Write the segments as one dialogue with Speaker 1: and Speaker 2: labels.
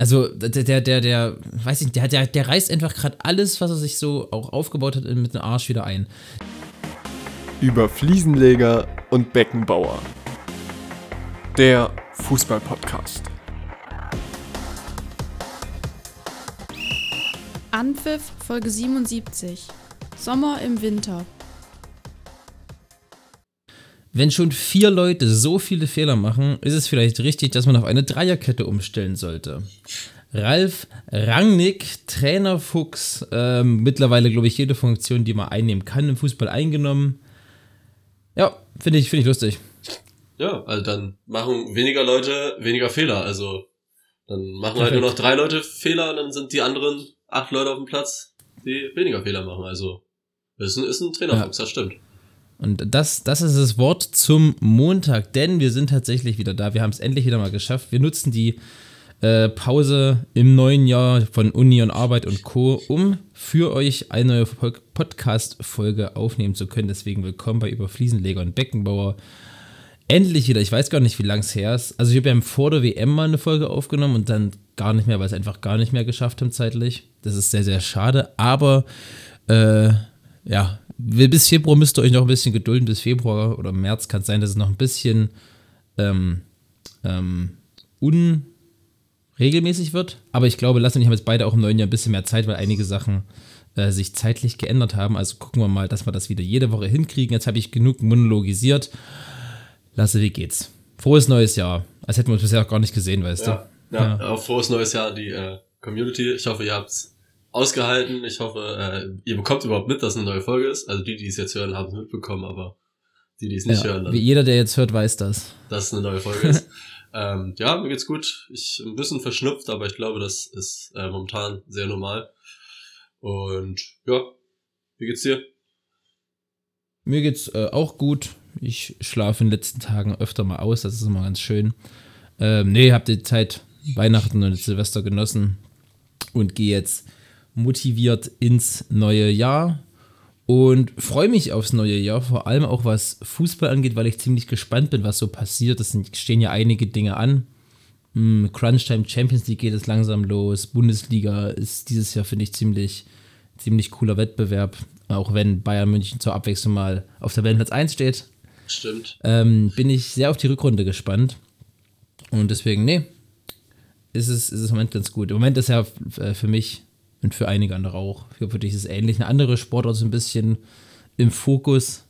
Speaker 1: Also der, der, der, der, weiß ich nicht, der, der, der reißt einfach gerade alles, was er sich so auch aufgebaut hat, mit dem Arsch wieder ein.
Speaker 2: Über Fliesenleger und Beckenbauer. Der Fußballpodcast.
Speaker 3: Anpfiff Folge 77. Sommer im Winter.
Speaker 1: Wenn schon vier Leute so viele Fehler machen, ist es vielleicht richtig, dass man auf eine Dreierkette umstellen sollte. Ralf Rangnick, Trainer Fuchs, ähm, mittlerweile, glaube ich, jede Funktion, die man einnehmen kann im Fußball eingenommen. Ja, finde ich, find ich lustig.
Speaker 4: Ja, also dann machen weniger Leute weniger Fehler. Also dann machen halt nur noch drei Leute Fehler und dann sind die anderen acht Leute auf dem Platz, die weniger Fehler machen. Also ist ein, ist ein Trainerfuchs, ja. das stimmt.
Speaker 1: Und das, das ist das Wort zum Montag, denn wir sind tatsächlich wieder da. Wir haben es endlich wieder mal geschafft. Wir nutzen die äh, Pause im neuen Jahr von Uni und Arbeit und Co., um für euch eine neue Podcast-Folge aufnehmen zu können. Deswegen willkommen bei Über Fliesenleger und Beckenbauer. Endlich wieder, ich weiß gar nicht, wie lang es her ist. Also, ich habe ja vor der WM mal eine Folge aufgenommen und dann gar nicht mehr, weil es einfach gar nicht mehr geschafft haben zeitlich. Das ist sehr, sehr schade. Aber, äh, ja, bis Februar müsst ihr euch noch ein bisschen gedulden. Bis Februar oder März kann es sein, dass es noch ein bisschen ähm, ähm, unregelmäßig wird. Aber ich glaube, Lasse und ich haben jetzt beide auch im neuen Jahr ein bisschen mehr Zeit, weil einige Sachen äh, sich zeitlich geändert haben. Also gucken wir mal, dass wir das wieder jede Woche hinkriegen. Jetzt habe ich genug monologisiert. Lasse, wie geht's? Frohes neues Jahr. Als hätten wir uns bisher auch gar nicht gesehen, weißt
Speaker 4: ja, du? Ja, ja, auch frohes neues Jahr die äh, Community. Ich hoffe, ihr habt's ausgehalten. Ich hoffe, äh, ihr bekommt überhaupt mit, dass eine neue Folge ist. Also die, die es jetzt hören, haben es mitbekommen, aber die, die es nicht ja, hören, dann,
Speaker 1: wie jeder, der jetzt hört, weiß das.
Speaker 4: Dass es eine neue Folge ist. ähm, ja, mir geht's gut. Ich ein bisschen verschnupft, aber ich glaube, das ist äh, momentan sehr normal. Und ja, wie geht's dir?
Speaker 1: Mir geht's äh, auch gut. Ich schlafe in den letzten Tagen öfter mal aus, das ist immer ganz schön. Ähm, nee, hab die Zeit Weihnachten und Silvester genossen und gehe jetzt motiviert ins neue Jahr und freue mich aufs neue Jahr, vor allem auch was Fußball angeht, weil ich ziemlich gespannt bin, was so passiert. Es stehen ja einige Dinge an. Hm, Crunchtime Champions League geht es langsam los. Bundesliga ist dieses Jahr, finde ich, ziemlich, ziemlich cooler Wettbewerb. Auch wenn Bayern München zur Abwechslung mal auf Tabellenplatz 1 steht.
Speaker 4: Stimmt.
Speaker 1: Ähm, bin ich sehr auf die Rückrunde gespannt. Und deswegen, nee, ist es, ist es im Moment ganz gut. Im Moment ist ja äh, für mich und für einige andere auch. Für, für dich ist es ähnlich. Eine andere Sportart ist ein bisschen im Fokus.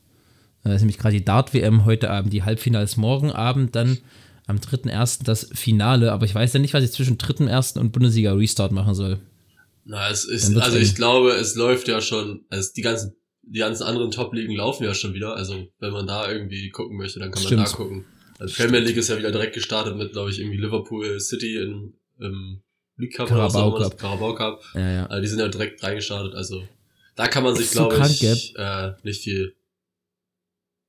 Speaker 1: Das ist nämlich gerade die Dart-WM heute Abend, die Halbfinals morgen Abend, dann am 3.1. das Finale. Aber ich weiß ja nicht, was ich zwischen 3.1. und Bundesliga-Restart machen soll.
Speaker 4: Na, es ist, also ich glaube, es läuft ja schon, also die ganzen, die ganzen anderen Top-Ligen laufen ja schon wieder. Also wenn man da irgendwie gucken möchte, dann kann man Stimmt. da gucken. Also Premier League ist ja wieder direkt gestartet mit, glaube ich, irgendwie Liverpool City in, im League Cup
Speaker 1: Carabao oder so, Cup.
Speaker 4: Carabao Cup.
Speaker 1: Ja, ja.
Speaker 4: Also die sind ja direkt reingestartet, also da kann man sich, glaube ich, äh, nicht viel.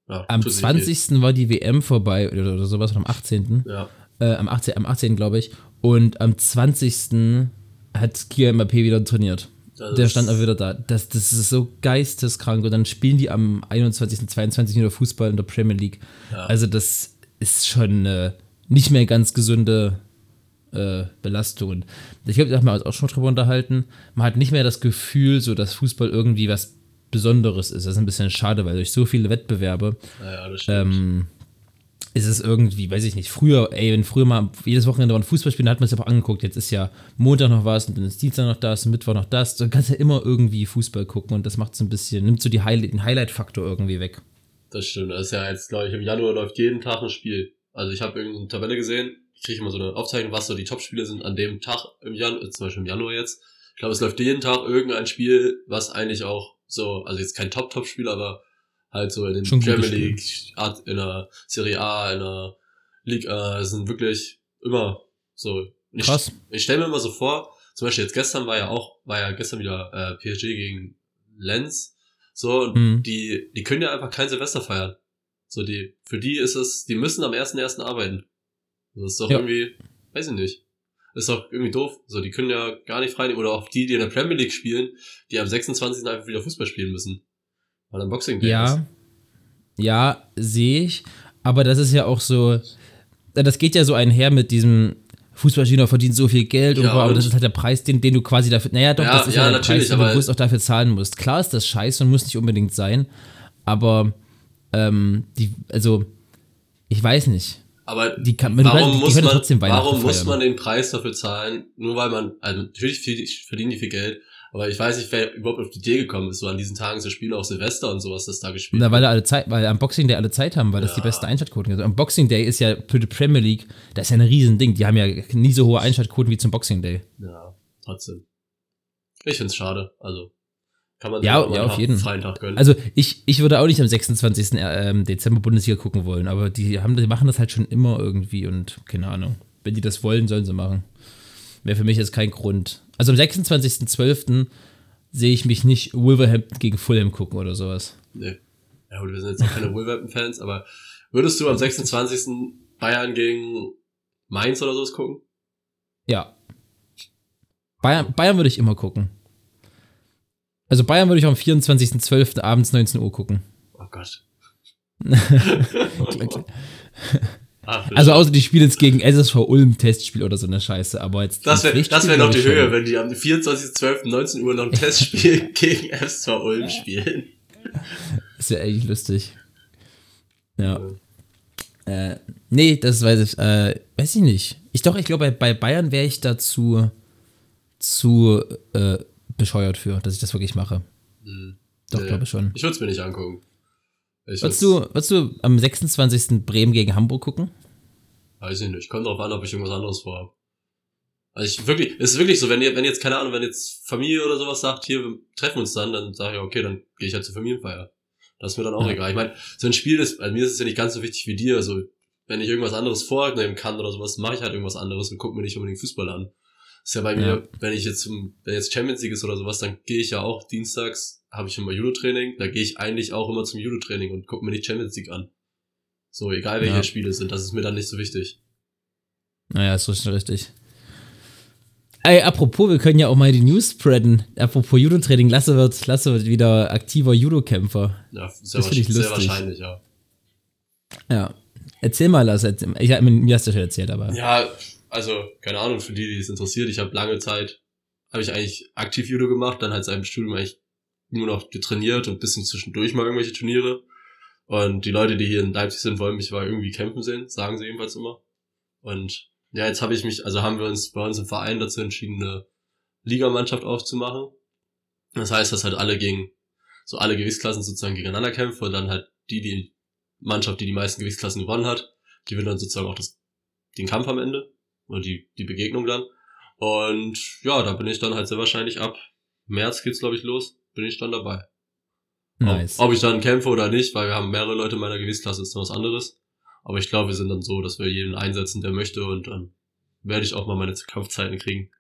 Speaker 1: Ja, am 20. Viel. war die WM vorbei oder, oder sowas, am 18.
Speaker 4: Ja.
Speaker 1: Äh, am 18. Am 18. glaube ich. Und am 20. hat Kia MAP wieder trainiert. Das Der stand auch wieder da. Das, das ist so geisteskrank. Und dann spielen die am 21. 22. wieder Fußball in der Premier League. Ja. Also das ist schon äh, nicht mehr ganz gesunde äh, Belastungen. Ich glaube, da haben wir uns auch schon drüber unterhalten. Man hat nicht mehr das Gefühl, so dass Fußball irgendwie was Besonderes ist. Das ist ein bisschen schade, weil durch so viele Wettbewerbe
Speaker 4: ja,
Speaker 1: ähm, ist es irgendwie, weiß ich nicht, früher, ey, wenn früher mal jedes Wochenende war ein Fußballspiel, dann hat man es aber angeguckt. Jetzt ist ja Montag noch was und dann ist Dienstag noch das und Mittwoch noch das. Du kannst ja immer irgendwie Fußball gucken und das macht es ein bisschen, nimmt so die Highlight, den Highlight-Faktor irgendwie weg.
Speaker 4: Das stimmt. Das ist ja jetzt, glaube ich, im Januar läuft jeden Tag ein Spiel. Also ich habe irgendeine Tabelle gesehen, ich kriege immer so eine Aufzeichnung, was so die Top-Spiele sind an dem Tag im Januar, äh, zum Beispiel im Januar jetzt. Ich glaube, es läuft jeden Tag irgendein Spiel, was eigentlich auch so, also jetzt kein Top-Top-Spiel, aber halt so in den Schon Premier League, in der Serie A, in der Liga, sind wirklich immer so. Ich,
Speaker 1: Krass.
Speaker 4: Ich stelle mir immer so vor, zum Beispiel jetzt gestern war ja auch, war ja gestern wieder äh, PSG gegen Lenz. So, und mhm. die, die können ja einfach kein Silvester feiern. So, die, für die ist es, die müssen am 1.1. arbeiten. Das ist doch ja. irgendwie, weiß ich nicht. Das ist doch irgendwie doof. So, die können ja gar nicht frei nehmen. Oder auch die, die in der Premier League spielen, die am 26. einfach wieder Fußball spielen müssen. Weil ein Boxing Day
Speaker 1: ja. Ist. Ja, sehe ich. Aber das ist ja auch so, das geht ja so einher mit diesem Fußballspieler verdient so viel Geld und,
Speaker 4: Ja,
Speaker 1: aber
Speaker 4: und-
Speaker 1: das ist halt der Preis, den, den du quasi dafür, naja doch,
Speaker 4: Ja,
Speaker 1: das ist
Speaker 4: ja,
Speaker 1: ja, der
Speaker 4: natürlich,
Speaker 1: Preis, den du bewusst auch dafür zahlen musst. Klar ist das scheiße und muss nicht unbedingt sein, aber ähm, die, also, ich weiß nicht.
Speaker 4: Aber
Speaker 1: Die kann- die
Speaker 4: warum,
Speaker 1: können
Speaker 4: muss man,
Speaker 1: trotzdem Weihnachten
Speaker 4: warum muss man den Preis dafür zahlen? Nur weil man, also natürlich viel- verdienen die viel Geld, aber ich weiß nicht, wer überhaupt auf die Idee gekommen ist, so an diesen Tagen zu spielen, auch Silvester und sowas, das da gespielt
Speaker 1: Na, weil alle Zeit, weil am Boxing Day alle Zeit haben, weil das
Speaker 4: Ja.
Speaker 1: die beste Einschaltquoten ist. Am Boxing Day ist ja für die Premier League, das ist ja ein Riesending. Die haben ja nie so hohe Einschaltquoten wie zum Boxing Day.
Speaker 4: Ja, trotzdem. Ich find's schade, also kann man
Speaker 1: Ja, ja, auf jeden.
Speaker 4: gönnen.
Speaker 1: Also ich, ich würde auch nicht am 26. ähm, Dezember Bundesliga gucken wollen, aber die, haben, die machen das halt schon immer irgendwie und keine Ahnung. Wenn die das wollen, sollen sie machen. Wäre für mich jetzt kein Grund. Also am 26.12. sehe ich mich nicht Wolverhampton gegen Fulham gucken oder sowas.
Speaker 4: nee. Ja, gut, wir sind jetzt auch keine Wolverhampton-Fans, aber würdest du am 26. Bayern gegen Mainz oder sowas gucken?
Speaker 1: Ja. Bayern, Bayern würde ich immer gucken. Also Bayern würde ich am 24.12. abends 19 Uhr gucken.
Speaker 4: Oh Gott.
Speaker 1: also
Speaker 4: Ah,
Speaker 1: außer die spielen jetzt gegen SSV Ulm Testspiel oder so eine Scheiße, aber jetzt
Speaker 4: Das wäre das wär noch die
Speaker 1: schon.
Speaker 4: Höhe, wenn die am 24.12.19 Uhr noch ein Testspiel gegen FSV Ulm spielen.
Speaker 1: Das wäre eigentlich lustig. Ja. Äh, nee, das weiß ich, äh, weiß ich nicht. Ich doch, ich glaube, bei, bei Bayern wäre ich dazu zu äh, bescheuert für, dass ich das wirklich mache. Doch,
Speaker 4: Nee.
Speaker 1: glaube ich schon.
Speaker 4: Ich würde es mir nicht angucken.
Speaker 1: Würdest du, würdest du am 26. Bremen gegen Hamburg gucken?
Speaker 4: Weiß ich nicht. Kommt drauf an, ob ich irgendwas anderes vorhabe. Also ich wirklich, es ist wirklich so, wenn ihr, wenn jetzt, keine Ahnung, wenn jetzt Familie oder sowas sagt, hier, wir treffen uns dann, dann sage ich, okay, dann gehe ich halt zur Familienfeier. Das ist mir dann auch
Speaker 1: Ja.
Speaker 4: egal. Ich meine, so ein Spiel ist, also mir ist es ja nicht ganz so wichtig wie dir. Also, wenn ich irgendwas anderes vornehmen kann oder sowas, mache ich halt irgendwas anderes und gucke mir nicht unbedingt Fußball an. Ist ja bei mir,
Speaker 1: Ja.
Speaker 4: wenn ich jetzt, zum- wenn jetzt Champions League ist oder sowas, dann gehe ich ja auch dienstags, habe ich immer Judo-Training, da gehe ich eigentlich auch immer zum Judo-Training und gucke mir die Champions League an. So, egal welche
Speaker 1: Ja.
Speaker 4: Spiele sind, das ist mir dann nicht so wichtig.
Speaker 1: Naja, ist richtig, richtig. Ey, apropos, wir können ja auch mal die News spreaden. Apropos Judo-Training, Lasse wird, Lasse wird wieder aktiver Judo-Kämpfer.
Speaker 4: Ja, sehr,
Speaker 1: Das ich
Speaker 4: wahrscheinlich- sehr
Speaker 1: lustig.
Speaker 4: wahrscheinlich, ja.
Speaker 1: Ja. Erzähl mal, Lasse. erzähl- Ich, hab- mir hast du schon erzählt, aber.
Speaker 4: Ja, also, keine Ahnung, für die, die es interessiert, ich habe lange Zeit, habe ich eigentlich aktiv Judo gemacht, dann halt seit dem Studium eigentlich nur noch getrainiert und bisschen zwischendurch mal irgendwelche Turniere. Und die Leute, die hier in Leipzig sind, wollen mich mal irgendwie kämpfen sehen, sagen sie jedenfalls immer. Und ja, jetzt habe ich mich, also haben wir uns bei uns im Verein dazu entschieden, eine Ligamannschaft aufzumachen. Das heißt, dass halt alle gegen, so alle Gewichtsklassen sozusagen gegeneinander kämpfen und dann halt die, die Mannschaft, die die meisten Gewichtsklassen gewonnen hat, die wird dann sozusagen auch das, den Kampf am Ende oder die, die Begegnung dann. Und ja, da bin ich dann halt sehr wahrscheinlich ab März geht's glaube ich los, bin ich dann dabei.
Speaker 1: Nice.
Speaker 4: Ob, ob ich dann kämpfe oder nicht, weil wir haben mehrere Leute in meiner Gewichtsklasse, ist dann was anderes. Aber ich glaube, wir sind dann so, dass wir jeden einsetzen, der möchte und dann werde ich auch mal meine Kampfzeiten kriegen.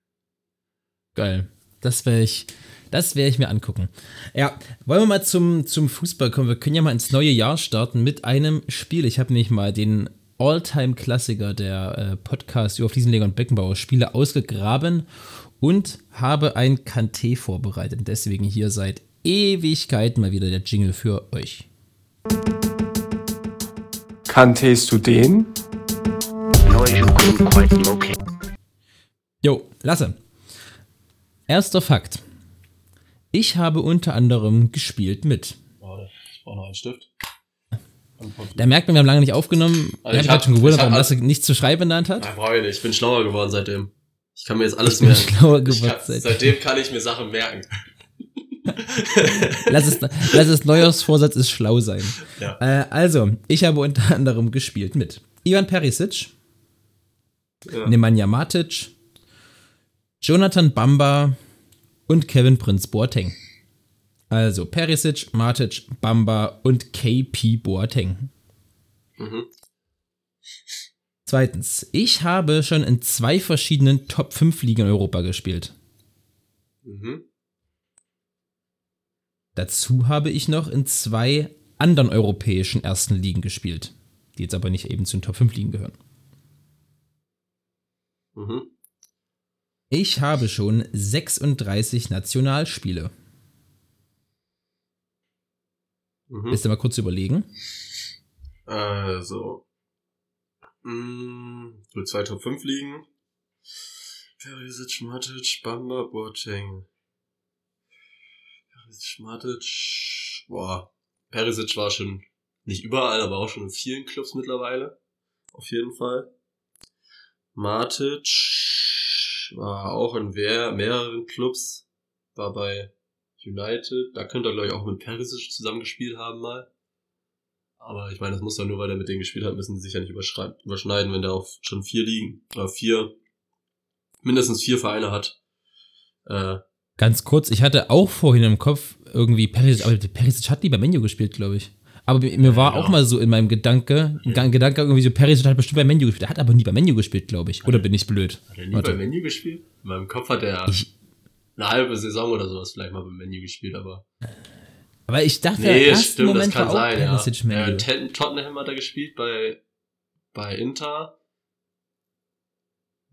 Speaker 1: Geil. Das werde ich, das werde ich mir angucken. Ja, wollen wir mal zum, zum Fußball kommen. Wir können ja mal ins neue Jahr starten mit einem Spiel. Ich habe nämlich mal den All-Time-Klassiker der äh, Podcast über Fliesenleger und Beckenbauer Spiele ausgegraben und habe ein Kanté vorbereitet. Deswegen hier seit Ewigkeiten mal wieder der Jingle für euch.
Speaker 2: Kanntest du den?
Speaker 1: Jo, Lasse. Erster Fakt. Ich habe unter anderem gespielt mit.
Speaker 4: Warte, ich brauche noch einen Stift.
Speaker 1: Da merkt man, wir haben lange nicht aufgenommen.
Speaker 4: Also
Speaker 1: ich habe
Speaker 4: hab-
Speaker 1: schon gewundert, warum Lasse nichts zu schreiben in der Hand hat.
Speaker 4: Nein, brauche ich nicht. Ich bin schlauer geworden seitdem. Ich kann mir jetzt alles
Speaker 1: Ich bin
Speaker 4: merken.
Speaker 1: schlauer geworden
Speaker 4: kann,
Speaker 1: seitdem.
Speaker 4: seitdem kann ich mir Sachen merken.
Speaker 1: Lass es, lass es Neujahrsvorsatz ist schlau sein.
Speaker 4: Ja.
Speaker 1: Äh, also, ich habe unter anderem gespielt mit Ivan Perisic,
Speaker 4: Ja.
Speaker 1: Nemanja Matic, Jonathan Bamba und Kevin Prinz Boateng. Also Perisic, Matic, Bamba und KP Boateng.
Speaker 4: Mhm.
Speaker 1: Zweitens, ich habe schon in zwei verschiedenen Top 5 Ligen in Europa gespielt.
Speaker 4: Mhm.
Speaker 1: Dazu habe ich noch in zwei anderen europäischen ersten Ligen gespielt, die jetzt aber nicht eben zu den Top 5 Ligen gehören.
Speaker 4: Mhm.
Speaker 1: Ich habe schon 36 Nationalspiele.
Speaker 4: Mhm.
Speaker 1: Willst du mal kurz überlegen?
Speaker 4: Also. Mh, Top 5 liegen. Perisic, Matic, Bamba, Boateng. Perisic, Matic. Boah. Perisic war schon nicht überall, aber auch schon in vielen Clubs mittlerweile. Auf jeden Fall. Matic war auch in mehr, mehreren Clubs. War bei United. Da könnte er, glaube ich, auch mit Perisic zusammengespielt haben mal. Aber ich meine, das muss ja nur, weil er mit denen gespielt hat, müssen sie sich ja nicht überschneiden, wenn der auch schon vier liegen, oder vier, mindestens vier Vereine hat.
Speaker 1: Äh, Ganz kurz, ich hatte auch vorhin im Kopf irgendwie Perisic, aber Perisic hat nie bei Menu gespielt, glaube ich. Aber mir war ja. auch mal so in meinem Gedanke, ja. Gedanke irgendwie so, Perisic hat bestimmt bei Menu gespielt. Er hat aber nie bei Menu gespielt, glaube ich. Oder bin ich blöd?
Speaker 4: Hat er nie Warte. bei Menu gespielt? In meinem Kopf hat er ich, eine halbe Saison oder sowas vielleicht mal beim Menu gespielt, aber.
Speaker 1: Aber ich dachte, nee,
Speaker 4: stimmt,
Speaker 1: Moment
Speaker 4: das kann war sein, ja. ja. Tottenham hat er gespielt bei, bei Inter,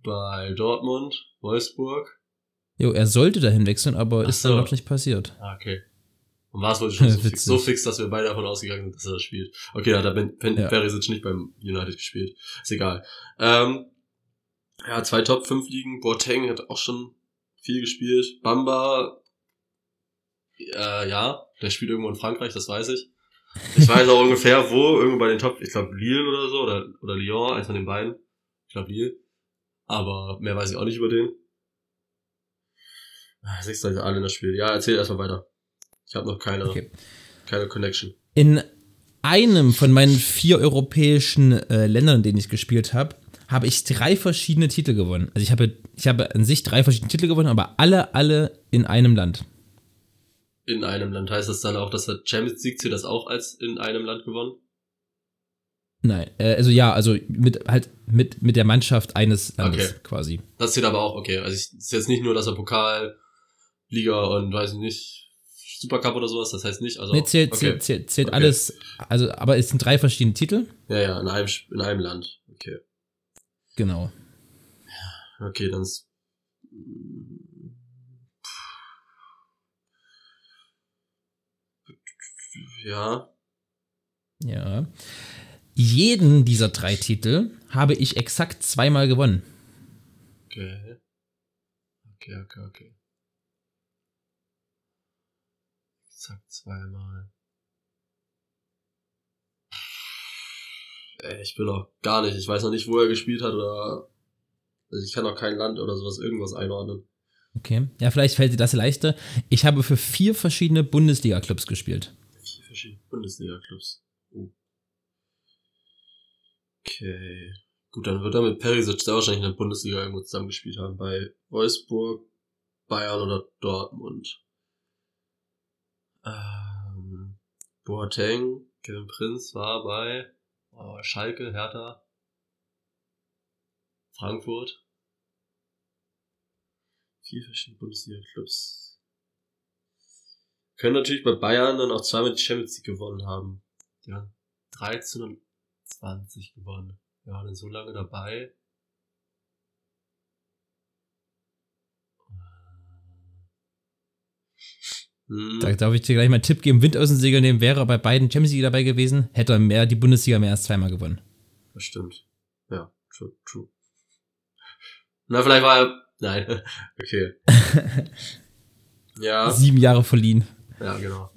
Speaker 4: bei Dortmund, Wolfsburg.
Speaker 1: Jo, er sollte dahin wechseln, aber Ach ist so. dann noch nicht passiert.
Speaker 4: Ah, okay. Und war es wohl schon so fix, so fix, dass wir beide davon ausgegangen sind, dass er das spielt. Okay, da hat Ben, ben ja. Perisic nicht beim United gespielt. Ist egal. Ähm, ja, zwei Top 5 Ligen. Boateng hat auch schon viel gespielt. Bamba, äh, ja, der spielt irgendwo in Frankreich, das weiß ich. Ich weiß auch ungefähr wo, irgendwo bei den Top, ich glaube Lille oder so, oder, oder Lyon, eins von den beiden. Ich glaube Lille. Aber mehr weiß ich auch nicht über den. Ah, Sechs Leute alle in das Spiel. Ja, erzähl erstmal weiter. Ich habe noch keine, okay. keine Connection.
Speaker 1: In einem von meinen vier europäischen äh, Ländern, in denen ich gespielt habe, habe ich drei verschiedene Titel gewonnen. Also ich habe, ich habe an sich drei verschiedene Titel gewonnen, aber alle, alle in einem Land.
Speaker 4: In einem Land. Heißt das dann auch, dass der Champions League zählt das auch als in einem Land gewonnen?
Speaker 1: Nein, äh, also ja, also mit halt mit, mit der Mannschaft eines Landes
Speaker 4: okay.
Speaker 1: quasi.
Speaker 4: Das zählt aber auch, okay. Also es ist jetzt nicht nur, dass er Pokal, Liga und weiß ich nicht, Supercup oder sowas, das heißt nicht. Also,
Speaker 1: nee, zählt, okay. zählt, zählt, zählt okay. alles, also aber es sind drei verschiedene Titel.
Speaker 4: Ja, ja, in einem, in einem Land. Okay.
Speaker 1: Genau.
Speaker 4: Okay, dann ist. Ja.
Speaker 1: Ja. Jeden dieser drei Titel habe ich exakt zweimal gewonnen.
Speaker 4: Okay. Okay, okay, okay. Exakt zweimal. Ey, ich bin auch gar nicht. Ich weiß noch nicht, wo er gespielt hat oder. Also ich kann auch kein Land oder sowas irgendwas einordnen.
Speaker 1: Okay. Ja, vielleicht fällt dir das leichter. Ich habe für vier verschiedene Bundesliga-Clubs gespielt.
Speaker 4: Vier verschiedene Bundesliga-Clubs. Oh. Okay. Gut, dann wird er mit Perisic da wahrscheinlich in der Bundesliga irgendwo zusammengespielt haben. Bei Wolfsburg, Bayern oder Dortmund. Ähm, Boateng, Kevin Prinz war bei Oh, Schalke, Hertha, Frankfurt. Vier verschiedene Bundesliga-Clubs. Können natürlich bei Bayern dann auch zweimal die Champions League gewonnen haben. Ja, 13 und 20 gewonnen. Wir waren so lange dabei.
Speaker 1: Hm. Da darf ich dir gleich mal einen Tipp geben. Wind aus dem Segel nehmen wäre bei beiden Champions League dabei gewesen, hätte er mehr, die Bundesliga mehr als zweimal gewonnen.
Speaker 4: Das stimmt. Ja, true, true. Na, vielleicht war er, nein, okay. ja.
Speaker 1: Sieben Jahre verliehen.
Speaker 4: Ja, genau.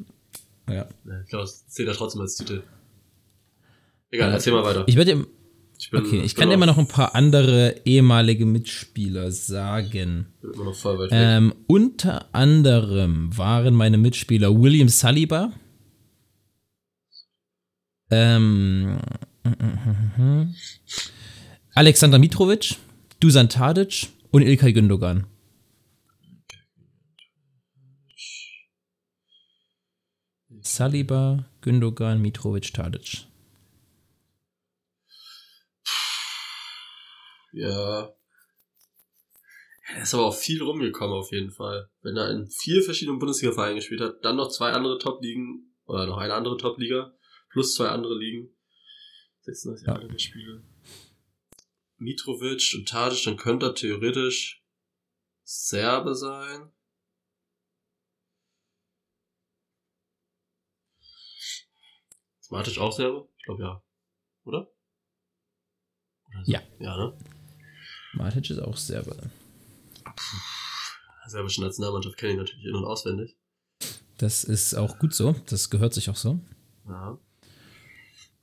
Speaker 1: Ja.
Speaker 4: Ich glaube, das zählt ja trotzdem als Titel. Egal, erzähl mal weiter.
Speaker 1: Ich werde ich bin, okay, ich kann immer noch ein paar andere ehemalige Mitspieler sagen.
Speaker 4: Immer noch voll weit
Speaker 1: ähm, unter anderem waren meine Mitspieler William Saliba, ähm, Alexander Mitrovic, Dusan Tadic und Ilkay Gündogan. Saliba, Gündogan, Mitrovic, Tadic.
Speaker 4: Ja. Er ist aber auch viel rumgekommen auf jeden Fall. Wenn er in vier verschiedenen Bundesliga-Vereinen gespielt hat, dann noch zwei andere Top-Ligen, oder noch eine andere Top-Liga, plus zwei andere Ligen. 36 Jahre ja. Spiele. Mitrovic und Tadic, dann könnte er theoretisch Serbe sein. Ist Matic auch Serbe? Ich glaube ja. Oder?
Speaker 1: Oder? Ja.
Speaker 4: Ja, ne?
Speaker 1: Matic ist auch Serbe.
Speaker 4: Serbische Nationalmannschaft kenne ich natürlich in- und auswendig.
Speaker 1: Das ist auch gut so. Das gehört sich auch so.
Speaker 4: Ja.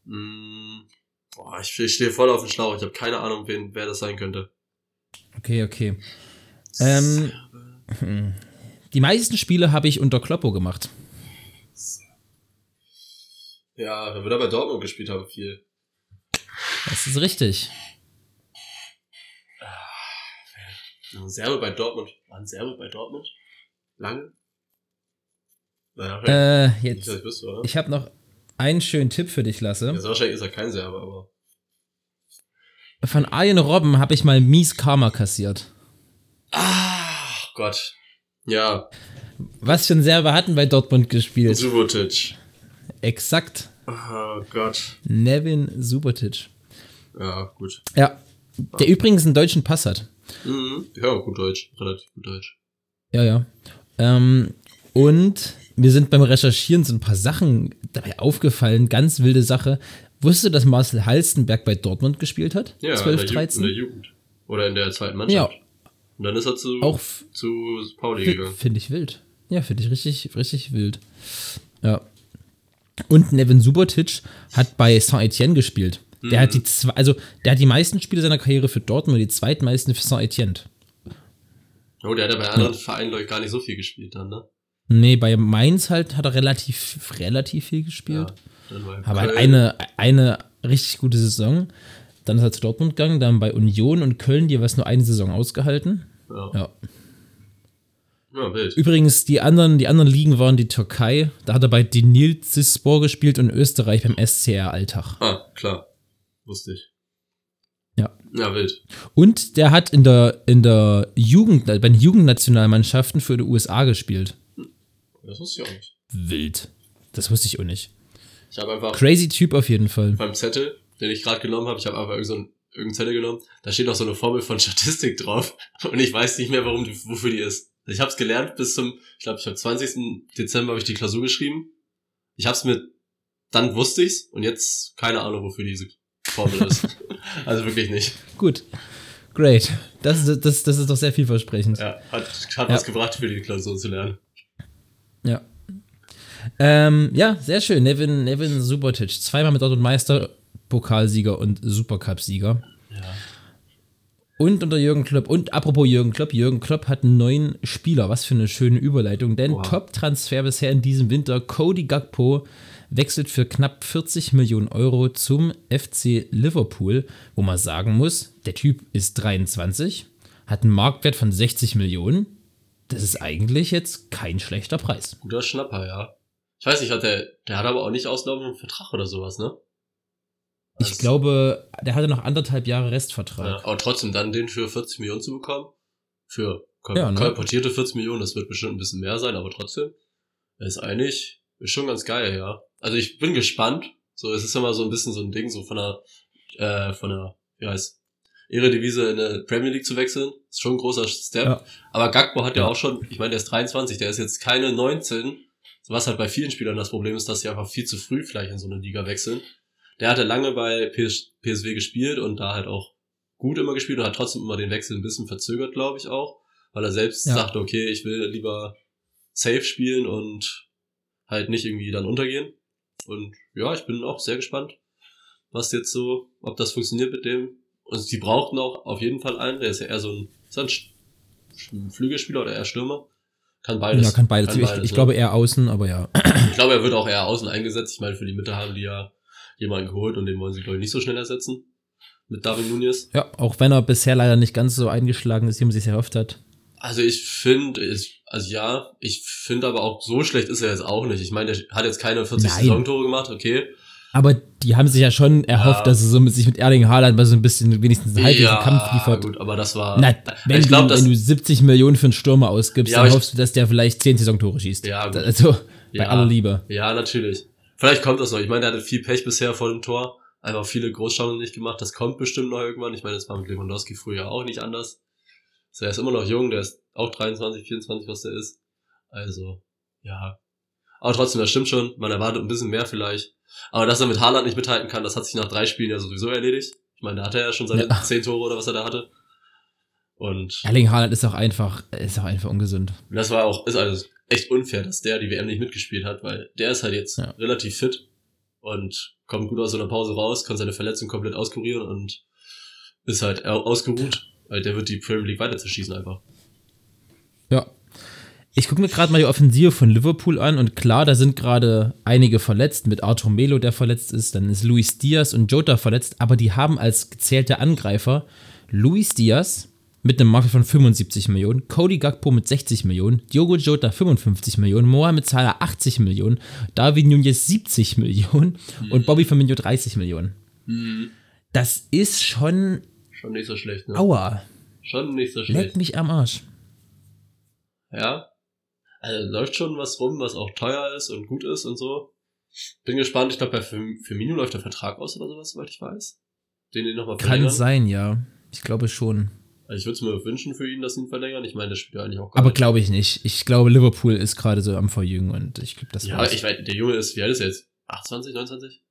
Speaker 4: Mm, boah, ich, ich stehe voll auf den Schlauch. Ich habe keine Ahnung, wen, wer das sein könnte.
Speaker 1: Okay, okay. Ähm, hm. die meisten Spiele habe ich unter Kloppo gemacht.
Speaker 4: Ja, da wird er bei Dortmund gespielt haben viel.
Speaker 1: Das ist richtig.
Speaker 4: Ein Serbe bei Dortmund. War ein Serbe bei Dortmund? Lange? Naja,
Speaker 1: Äh,
Speaker 4: nicht,
Speaker 1: jetzt.
Speaker 4: dass ich
Speaker 1: habe noch einen schönen Tipp für dich, Lasse.
Speaker 4: Ja, wahrscheinlich ist er kein Serbe, aber.
Speaker 1: Von Arjen Robben habe ich mal mies Karma kassiert.
Speaker 4: Ach Gott. Ja,
Speaker 1: Was für ein Server hatten bei Dortmund gespielt?
Speaker 4: Subotic.
Speaker 1: Exakt.
Speaker 4: Oh Gott.
Speaker 1: Nevin Subotic.
Speaker 4: Ja, gut.
Speaker 1: Ja. Der übrigens einen deutschen Pass hat.
Speaker 4: Mhm. Ja, gut Deutsch. Relativ gut Deutsch.
Speaker 1: Ja, ja. Ähm, und mir sind beim Recherchieren so ein paar Sachen dabei aufgefallen. Ganz wilde Sache. Wusstest du, dass Marcel Halstenberg bei Dortmund gespielt hat?
Speaker 4: Ja,
Speaker 1: 12,
Speaker 4: in, der Ju-
Speaker 1: 13?
Speaker 4: in der Jugend. Oder in der zweiten Mannschaft.
Speaker 1: Ja.
Speaker 4: Und dann ist er zu,
Speaker 1: Auch
Speaker 4: zu Pauli gegangen.
Speaker 1: Finde ich wild. Ja, finde ich richtig, richtig wild. Ja. Und Nevin Subotic hat bei Saint-Etienne gespielt. Der hat die zwei, also der hat die meisten Spiele seiner Karriere für Dortmund und die zweitmeisten für Saint-Etienne.
Speaker 4: Oh, der hat ja bei anderen Vereinen, glaube ich, gar nicht so viel gespielt dann, ne?
Speaker 1: Nee, bei Mainz halt hat er relativ, relativ viel gespielt.
Speaker 4: Ja,
Speaker 1: Aber halt eine, eine richtig gute Saison. Dann ist er zu Dortmund gegangen, dann bei Union und Köln, die was nur eine Saison ausgehalten.
Speaker 4: Ja.
Speaker 1: Ja.
Speaker 4: ja, wild.
Speaker 1: Übrigens, die anderen, die anderen Ligen waren die Türkei. Da hat er bei Denizlispor gespielt und Österreich beim SCR Alltag.
Speaker 4: Ah, klar. Wusste ich.
Speaker 1: Ja.
Speaker 4: Ja, wild.
Speaker 1: Und der hat in der, in der Jugend, bei den Jugendnationalmannschaften für die USA gespielt.
Speaker 4: Das wusste ich auch nicht.
Speaker 1: Wild. Das wusste ich auch nicht.
Speaker 4: Ich habe einfach
Speaker 1: Crazy Typ auf jeden Fall.
Speaker 4: beim Zettel, den ich gerade genommen habe, ich habe einfach irgendeinen so irgendeinen Zettel genommen, da steht noch so eine Formel von Statistik drauf und ich weiß nicht mehr, warum die, wofür die ist. Ich habe es gelernt bis zum, ich glaube, ich habe 20. Dezember habe ich die Klausur geschrieben. Ich habe es mir, dann wusste ich's und jetzt keine Ahnung, wofür diese Formel ist. also wirklich nicht.
Speaker 1: Gut. Great. Das, ist- das, das ist doch sehr vielversprechend.
Speaker 4: Ja, hat, hat
Speaker 1: Ja.
Speaker 4: was gebracht für die Klausur zu lernen.
Speaker 1: Ja. Ähm, ja, sehr schön. Nevin, Nevin Subotic. Zweimal mit Dortmund Meister, Pokalsieger und Supercup-Sieger.
Speaker 4: Ja.
Speaker 1: Und unter Jürgen Klopp. Und apropos Jürgen Klopp, Jürgen Klopp hat einen neuen Spieler. Was für eine schöne Überleitung. Denn
Speaker 4: Wow.
Speaker 1: Top-Transfer bisher in diesem Winter. Cody Gakpo wechselt für knapp 40 Millionen Euro zum FC Liverpool, wo man sagen muss, der Typ ist 23, hat einen Marktwert von 60 Millionen. Das ist eigentlich jetzt kein schlechter Preis.
Speaker 4: Guter Schnapper, ja. Ich weiß nicht, hat der, der hat aber auch nicht auslaufenden Vertrag oder sowas, ne?
Speaker 1: Ich
Speaker 4: Also-
Speaker 1: glaube, der hatte noch anderthalb Jahre Restvertrag.
Speaker 4: Ja, aber trotzdem dann den für 40 Millionen zu bekommen, für
Speaker 1: Ja, ne?
Speaker 4: kolportierte 40 Millionen, das wird bestimmt ein bisschen mehr sein, aber trotzdem, ist eigentlich, ist schon ganz geil, ja. Also ich bin gespannt, so, es ist immer so ein bisschen so ein Ding, so von der, äh, von der, wie heißt, Ehredivise in der Premier League zu wechseln, ist schon ein großer Step.
Speaker 1: Ja.
Speaker 4: Aber Gakpo hat ja.
Speaker 1: Ja.
Speaker 4: auch schon, ich meine, der ist 23, der ist jetzt keine 19, was halt bei vielen Spielern das Problem ist, dass sie einfach viel zu früh vielleicht in so eine Liga wechseln. Der hatte lange bei PS PSW gespielt und da halt auch gut immer gespielt und hat trotzdem immer den Wechsel ein bisschen verzögert, glaube ich auch, weil er selbst
Speaker 1: Ja.
Speaker 4: sagte, okay, ich will lieber safe spielen und halt nicht irgendwie dann untergehen. Und ja, ich bin auch sehr gespannt, was jetzt so, ob das funktioniert mit dem. Und die brauchten auch auf jeden Fall einen, der ist ja eher so ein, ist ein Flügelspieler oder eher Stürmer. Kann beides.
Speaker 1: ja, kann beides. ich ich
Speaker 4: ne?
Speaker 1: glaube eher außen, aber ja.
Speaker 4: Ich glaube, er wird auch eher außen eingesetzt. Ich meine, für die Mitte haben die ja jemanden geholt und den wollen sie, glaube ich, nicht so schnell ersetzen. Mit David Nunez.
Speaker 1: Ja, auch wenn er bisher leider nicht ganz so eingeschlagen ist, wie man sich erhofft hat.
Speaker 4: Also ich finde, ich- also ja, ich finde aber auch, so schlecht ist er jetzt auch nicht. Ich meine, der hat jetzt keine 40
Speaker 1: Nein.
Speaker 4: Saisontore gemacht, okay.
Speaker 1: Aber die haben sich ja schon erhofft,
Speaker 4: Ja.
Speaker 1: dass sie so mit sich mit Erling Haaland mal so ein bisschen wenigstens einen halbwegs Kampf liefert.
Speaker 4: gut, aber das war.
Speaker 1: Na, wenn,
Speaker 4: ich glaube,
Speaker 1: du, wenn du 70 Millionen für einen Stürmer ausgibst,
Speaker 4: Ja,
Speaker 1: dann hoffst du, dass der vielleicht 10 Saisontore schießt.
Speaker 4: Ja, gut.
Speaker 1: Also, bei
Speaker 4: Ja.
Speaker 1: aller Liebe.
Speaker 4: Ja, natürlich. Vielleicht kommt das noch. Ich meine, der hatte viel Pech bisher vor dem Tor. Einfach viele Großchancen nicht gemacht. Das kommt bestimmt noch irgendwann. Ich meine, das war mit Lewandowski früher auch nicht anders. So, er ist immer noch jung. Der ist auch 23, 24, was der ist. Also, ja. Aber trotzdem, das stimmt schon. Man erwartet ein bisschen mehr vielleicht. Aber dass er mit Haaland nicht mithalten kann, das hat sich nach drei Spielen ja sowieso erledigt. Ich meine, da hatte er ja schon seine
Speaker 1: Ja.
Speaker 4: zehn Tore oder was er da hatte. Und
Speaker 1: Erling Haaland ist auch einfach, ist auch einfach ungesund.
Speaker 4: das war auch, ist also echt unfair, dass der die WM nicht mitgespielt hat, weil der ist halt jetzt
Speaker 1: Ja.
Speaker 4: relativ fit und kommt gut aus so einer Pause raus, kann seine Verletzung komplett auskurieren und ist halt au- ausgeruht, der wird die Premier League weiter zerschießen einfach.
Speaker 1: Ja. Ich gucke mir gerade mal die Offensive von Liverpool an und klar, da sind gerade einige verletzt, mit Arthur Melo, der verletzt ist, dann ist Luis Diaz und Jota verletzt, aber die haben als gezählte Angreifer Luis Diaz mit einem Markt von 75 Millionen, Cody Gakpo mit 60 Millionen, Diogo Jota 55 Millionen, Mohamed Salah 80 Millionen, David Nunez 70 Millionen und Bobby Firmino 30 Millionen. Das ist schon,
Speaker 4: Schon nicht so schlecht, ne?
Speaker 1: aua,
Speaker 4: Schon nicht so schlecht.
Speaker 1: leck mich am Arsch.
Speaker 4: Ja. Also läuft schon was rum, was auch teuer ist und gut ist und so. Bin gespannt. Ich glaube, bei Firm- Firmino läuft der Vertrag aus oder sowas, soweit ich weiß. Den die nochmal
Speaker 1: Kann
Speaker 4: verlängern.
Speaker 1: sein, ja. Ich glaube schon.
Speaker 4: Also ich würde es mir wünschen für ihn, dass sie ihn verlängern. Ich meine, das spielt ja eigentlich auch gar
Speaker 1: Aber glaube ich nicht. Ich glaube, Liverpool ist gerade so am Verjüngen und ich glaube, das
Speaker 4: Ja,
Speaker 1: war's.
Speaker 4: ich weiß, der Junge ist, wie alt ist er jetzt? 28, 29?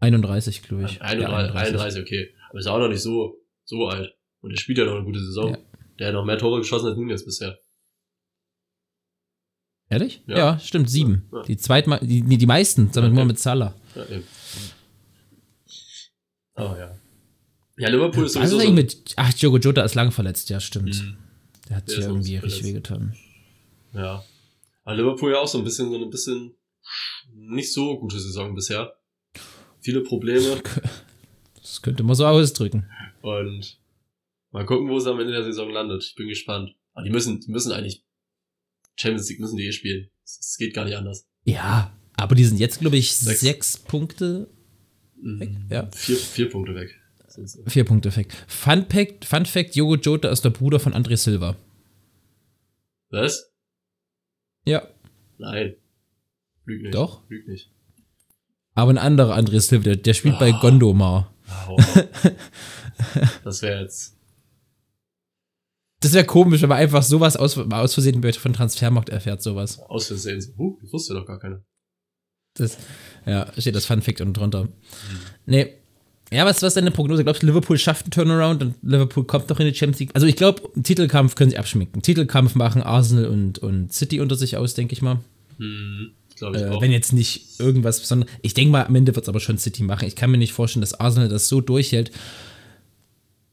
Speaker 1: 31, glaube ich.
Speaker 4: 31,
Speaker 1: Ja,
Speaker 4: 31, okay. Aber ist auch noch nicht so, so alt. Und er spielt ja noch eine gute Saison.
Speaker 1: Ja.
Speaker 4: Der hat noch mehr Tore geschossen als Nunes bisher.
Speaker 1: Ehrlich?
Speaker 4: Ja.
Speaker 1: Ja, stimmt, sieben.
Speaker 4: Ja.
Speaker 1: Die zweitma die, nee, die meisten, damit nur mit Salah.
Speaker 4: Ja, eben. Aber ja. Ja, Liverpool ist
Speaker 1: Also
Speaker 4: sowieso
Speaker 1: eigentlich
Speaker 4: so,
Speaker 1: mit, ach, Diogo Jota ist lang verletzt, ja, stimmt.
Speaker 4: Mhm.
Speaker 1: Der hat
Speaker 4: Der
Speaker 1: sich irgendwie
Speaker 4: uns
Speaker 1: richtig
Speaker 4: verletzt.
Speaker 1: wehgetan.
Speaker 4: Ja. Aber Liverpool ja auch so ein bisschen, so ein bisschen nicht so gute Saison bisher. Viele Probleme
Speaker 1: Das könnte man so ausdrücken.
Speaker 4: und mal gucken, wo es am Ende der Saison landet. Ich bin gespannt. Aber die müssen, die müssen eigentlich Champions League müssen die eh spielen. Es geht gar nicht anders.
Speaker 1: Ja, aber die sind jetzt, glaube ich,
Speaker 4: Sechs.
Speaker 1: sechs Punkte weg. Ja.
Speaker 4: Vier, vier Punkte weg.
Speaker 1: Vier Punkte weg. Fun Fact, Fun Fact, Diogo Jota ist der Bruder von André Silva.
Speaker 4: Was?
Speaker 1: Ja.
Speaker 4: Nein. Lüg nicht.
Speaker 1: Doch?
Speaker 4: Lüg nicht.
Speaker 1: Aber ein anderer André Silva, der, der spielt bei
Speaker 4: Ah.
Speaker 1: Gondomar.
Speaker 4: Das wäre jetzt.
Speaker 1: Das wäre komisch, wenn man einfach sowas aus, aus Versehen von Transfermarkt erfährt, sowas.
Speaker 4: Aus Versehen so, huh, das wusste doch gar keiner.
Speaker 1: Das, ja, steht das Fun Fact unten drunter. Nee. Ja, was, was ist deine Prognose? Glaubst du, Liverpool schafft einen Turnaround und Liverpool kommt noch in die Champions League? Also ich glaube, Titelkampf können sie abschminken. Titelkampf machen Arsenal und, und City unter sich aus, denke ich mal.
Speaker 4: Hm, ich
Speaker 1: Äh,
Speaker 4: auch.
Speaker 1: wenn jetzt nicht irgendwas besonderes. Ich denke mal, am Ende wird es aber schon City machen. Ich kann mir nicht vorstellen, dass Arsenal das so durchhält.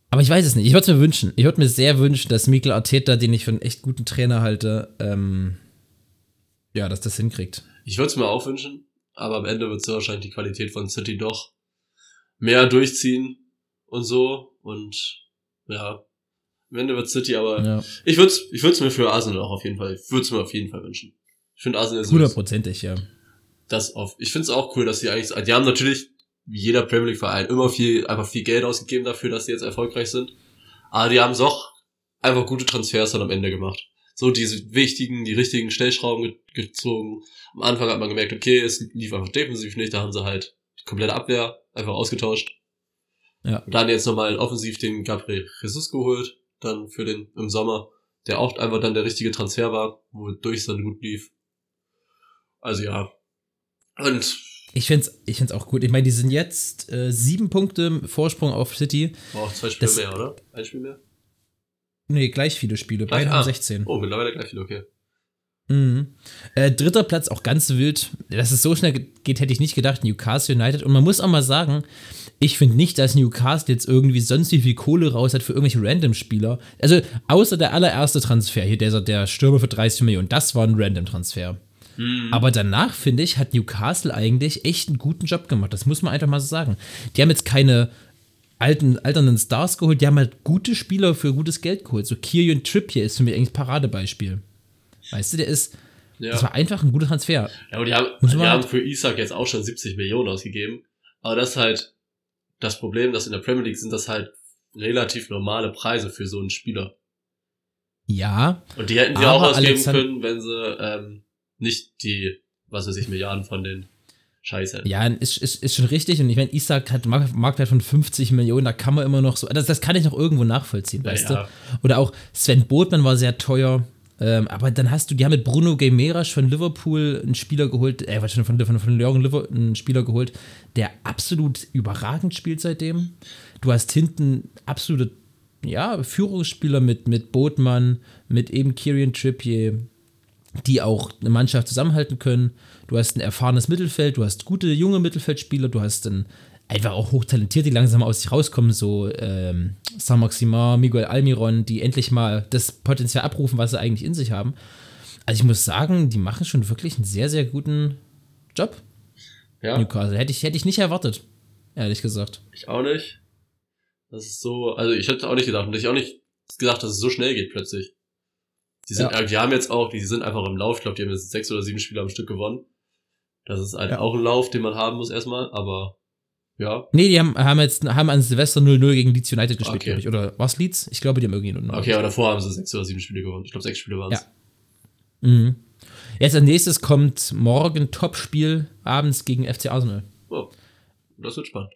Speaker 1: Aber ich weiß es nicht. Ich würde es mir wünschen. Ich würde mir sehr wünschen, dass Mikel Arteta, den ich für einen echt guten Trainer halte, ähm, ja, dass das hinkriegt.
Speaker 4: Ich würde es mir auch wünschen, aber am Ende wird sehr wahrscheinlich die Qualität von City doch mehr durchziehen und so. Und ja, am Ende wird City, aber
Speaker 1: Ja,
Speaker 4: ich würde es ich würd's mir für Arsenal auch auf jeden Fall, ich würde es mir auf jeden Fall wünschen. Ich finde Arsenal ist
Speaker 1: hundertprozentig, ja.
Speaker 4: das auf. Ich finde es auch cool, dass sie eigentlich, die haben natürlich wie jeder Premier League Verein immer viel, einfach viel Geld ausgegeben dafür, dass sie jetzt erfolgreich sind. Aber die haben es auch einfach gute Transfers dann am Ende gemacht. So diese wichtigen, die richtigen Stellschrauben ge gezogen. Am Anfang hat man gemerkt, okay, es lief einfach defensiv nicht, da haben sie halt die komplette Abwehr einfach ausgetauscht.
Speaker 1: Ja.
Speaker 4: Und dann jetzt nochmal offensiv den Gabriel Jesus geholt, dann für den im Sommer, der auch einfach dann der richtige Transfer war, wodurch es dann gut lief. Also ja. Und
Speaker 1: Ich finde es ich find's auch gut. Ich meine, die sind jetzt äh, sieben Punkte Vorsprung auf City.
Speaker 4: war auch zwei Spiele
Speaker 1: Das-
Speaker 4: mehr, oder? Ein Spiel mehr?
Speaker 1: Nee, gleich viele Spiele.
Speaker 4: Gleich-
Speaker 1: Beide
Speaker 4: ah.
Speaker 1: haben 16.
Speaker 4: Oh, mittlerweile gleich viel, okay.
Speaker 1: Mhm. Äh, dritter Platz auch ganz wild. Dass es so schnell ge- geht, hätte ich nicht gedacht. Newcastle United. Und man muss auch mal sagen, ich finde nicht, dass Newcastle jetzt irgendwie sonst wie viel Kohle raus hat für irgendwelche Random-Spieler. Also, außer der allererste Transfer hier, der, der Stürmer für 30 Millionen, das war ein Random-Transfer. Aber danach, finde ich, hat Newcastle eigentlich echt einen guten Job gemacht. Das muss man einfach mal so sagen. Die haben jetzt keine alten, alternden Stars geholt, die haben halt gute Spieler für gutes Geld geholt. So Kieran Trippier ist für mich eigentlich ein Paradebeispiel. Weißt du, der ist,
Speaker 4: Ja.
Speaker 1: das war einfach ein guter Transfer.
Speaker 4: Ja, aber die haben, die
Speaker 1: man
Speaker 4: haben
Speaker 1: halt-
Speaker 4: für Isaac jetzt auch schon 70 Millionen ausgegeben. Aber das ist halt das Problem, dass in der Premier League sind das halt relativ normale Preise für so einen Spieler.
Speaker 1: Ja,
Speaker 4: Und die hätten die auch ausgeben
Speaker 1: Alexand-
Speaker 4: können, wenn sie ähm, nicht die, was weiß ich, Milliarden von den Scheiß hätten.
Speaker 1: ja, ist, ist, ist schon richtig. Und ich meine, Isaac hat einen Mark- Marktwert von 50 Millionen, da kann man immer noch so, das, das kann ich noch irgendwo nachvollziehen,
Speaker 4: Ja,
Speaker 1: weißt
Speaker 4: ja.
Speaker 1: du? Oder auch Sven Botman war sehr teuer. Ähm, aber dann hast du, die haben mit Bruno Guimaraes von Liverpool einen Spieler geholt, äh, schon von, von, von Lyon Liver, einen Spieler geholt, der absolut überragend spielt seitdem. Du hast hinten absolute ja, Führungsspieler mit, mit Botmann, mit eben Kieran Trippier, die auch eine Mannschaft zusammenhalten können. Du hast ein erfahrenes Mittelfeld, du hast gute junge Mittelfeldspieler, du hast ein, einfach auch hochtalentiert, die langsam aus sich rauskommen, so ähm, Saint-Maximin, Miguel Almiron, die endlich mal das Potenzial abrufen, was sie eigentlich in sich haben. Also ich muss sagen, die machen schon wirklich einen sehr, sehr guten Job.
Speaker 4: Ja.
Speaker 1: Newcastle. Hätte ich, hätte ich nicht erwartet, ehrlich gesagt.
Speaker 4: Ich auch nicht. Das ist so, also ich hätte auch nicht gedacht und ich auch nicht gedacht, dass es so schnell geht plötzlich. Die sind,
Speaker 1: Ja.
Speaker 4: die haben jetzt auch, die sind einfach im Lauf, ich glaube, die haben jetzt sechs oder sieben Spiele am Stück gewonnen. Das ist halt
Speaker 1: Ja.
Speaker 4: auch ein Lauf, den man haben muss erstmal, aber ja.
Speaker 1: Nee, die haben, haben jetzt haben an Silvester 0-0 gegen Leeds United gespielt,
Speaker 4: Okay.
Speaker 1: glaube ich. Oder was Leeds? Ich glaube, die haben irgendwie 0
Speaker 4: Okay, aber davor haben sie sechs oder sieben Spiele gewonnen. Ich glaube, sechs Spiele waren es.
Speaker 1: Ja. Mhm. Jetzt als nächstes kommt morgen Topspiel abends gegen FC Arsenal.
Speaker 4: Oh, das wird spannend.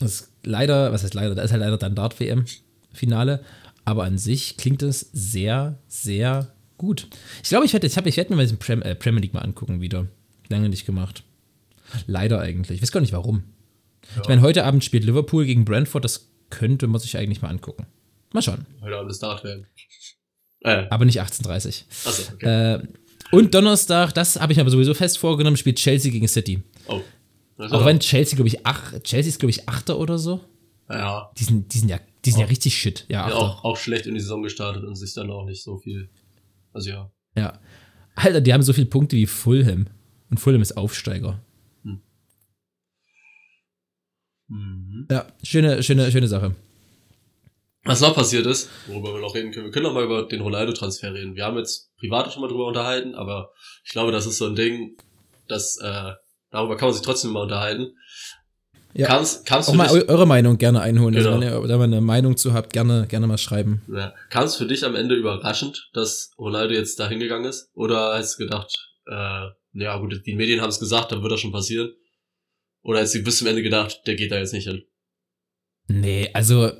Speaker 1: Das ist leider, was heißt leider, da ist halt leider dann Dart-WM-Finale. Aber an sich klingt es sehr, sehr gut. Ich glaube, ich werde ich hab, ich werd mir mal diesen Prem, äh, Premier League mal angucken wieder. Lange nicht gemacht. Leider eigentlich. Ich weiß gar nicht warum. Ich meine, heute Abend spielt Liverpool gegen Brentford. Das könnte man sich eigentlich mal angucken. Mal schauen.
Speaker 4: Heute Abend ist Dart werden. Äh,
Speaker 1: Aber nicht 18.30
Speaker 4: achso, okay.
Speaker 1: Äh, und Donnerstag, das habe ich mir aber sowieso fest vorgenommen, spielt Chelsea gegen City.
Speaker 4: oh.
Speaker 1: Auch wenn Chelsea, glaube ich, ach, Chelsea ist, glaube ich, Achter oder so.
Speaker 4: ja,
Speaker 1: Die sind, die sind ja, die sind ja
Speaker 4: Auch-
Speaker 1: richtig shit. Ja,
Speaker 4: ja auch, auch schlecht in die Saison gestartet und sich dann auch nicht so viel. Also ja.
Speaker 1: Ja. Alter, die haben so viele Punkte wie Fulham. Und Fulham ist Aufsteiger.
Speaker 4: Mhm.
Speaker 1: Ja, schöne, schöne, schöne Sache.
Speaker 4: Was noch passiert ist, worüber wir noch reden können, wir können noch mal über den Ronaldo-Transfer reden. Wir haben jetzt privat schon mal drüber unterhalten, aber ich glaube, das ist so ein Ding, das, äh, darüber kann man sich trotzdem mal unterhalten.
Speaker 1: Ja.
Speaker 4: Kam's, kam's
Speaker 1: Auch mal
Speaker 4: dich,
Speaker 1: eu eure Meinung gerne einholen.
Speaker 4: Genau.
Speaker 1: Also wenn ihr da mal eine Meinung zu habt, gerne, gerne mal schreiben.
Speaker 4: ja, kam's für dich am Ende überraschend, dass Ronaldo jetzt da hingegangen ist? Oder hast du gedacht, äh, ja gut, die Medien haben es gesagt, dann wird das schon passieren? Oder hast du bis zum Ende gedacht, der geht da jetzt nicht hin?
Speaker 1: Nee, also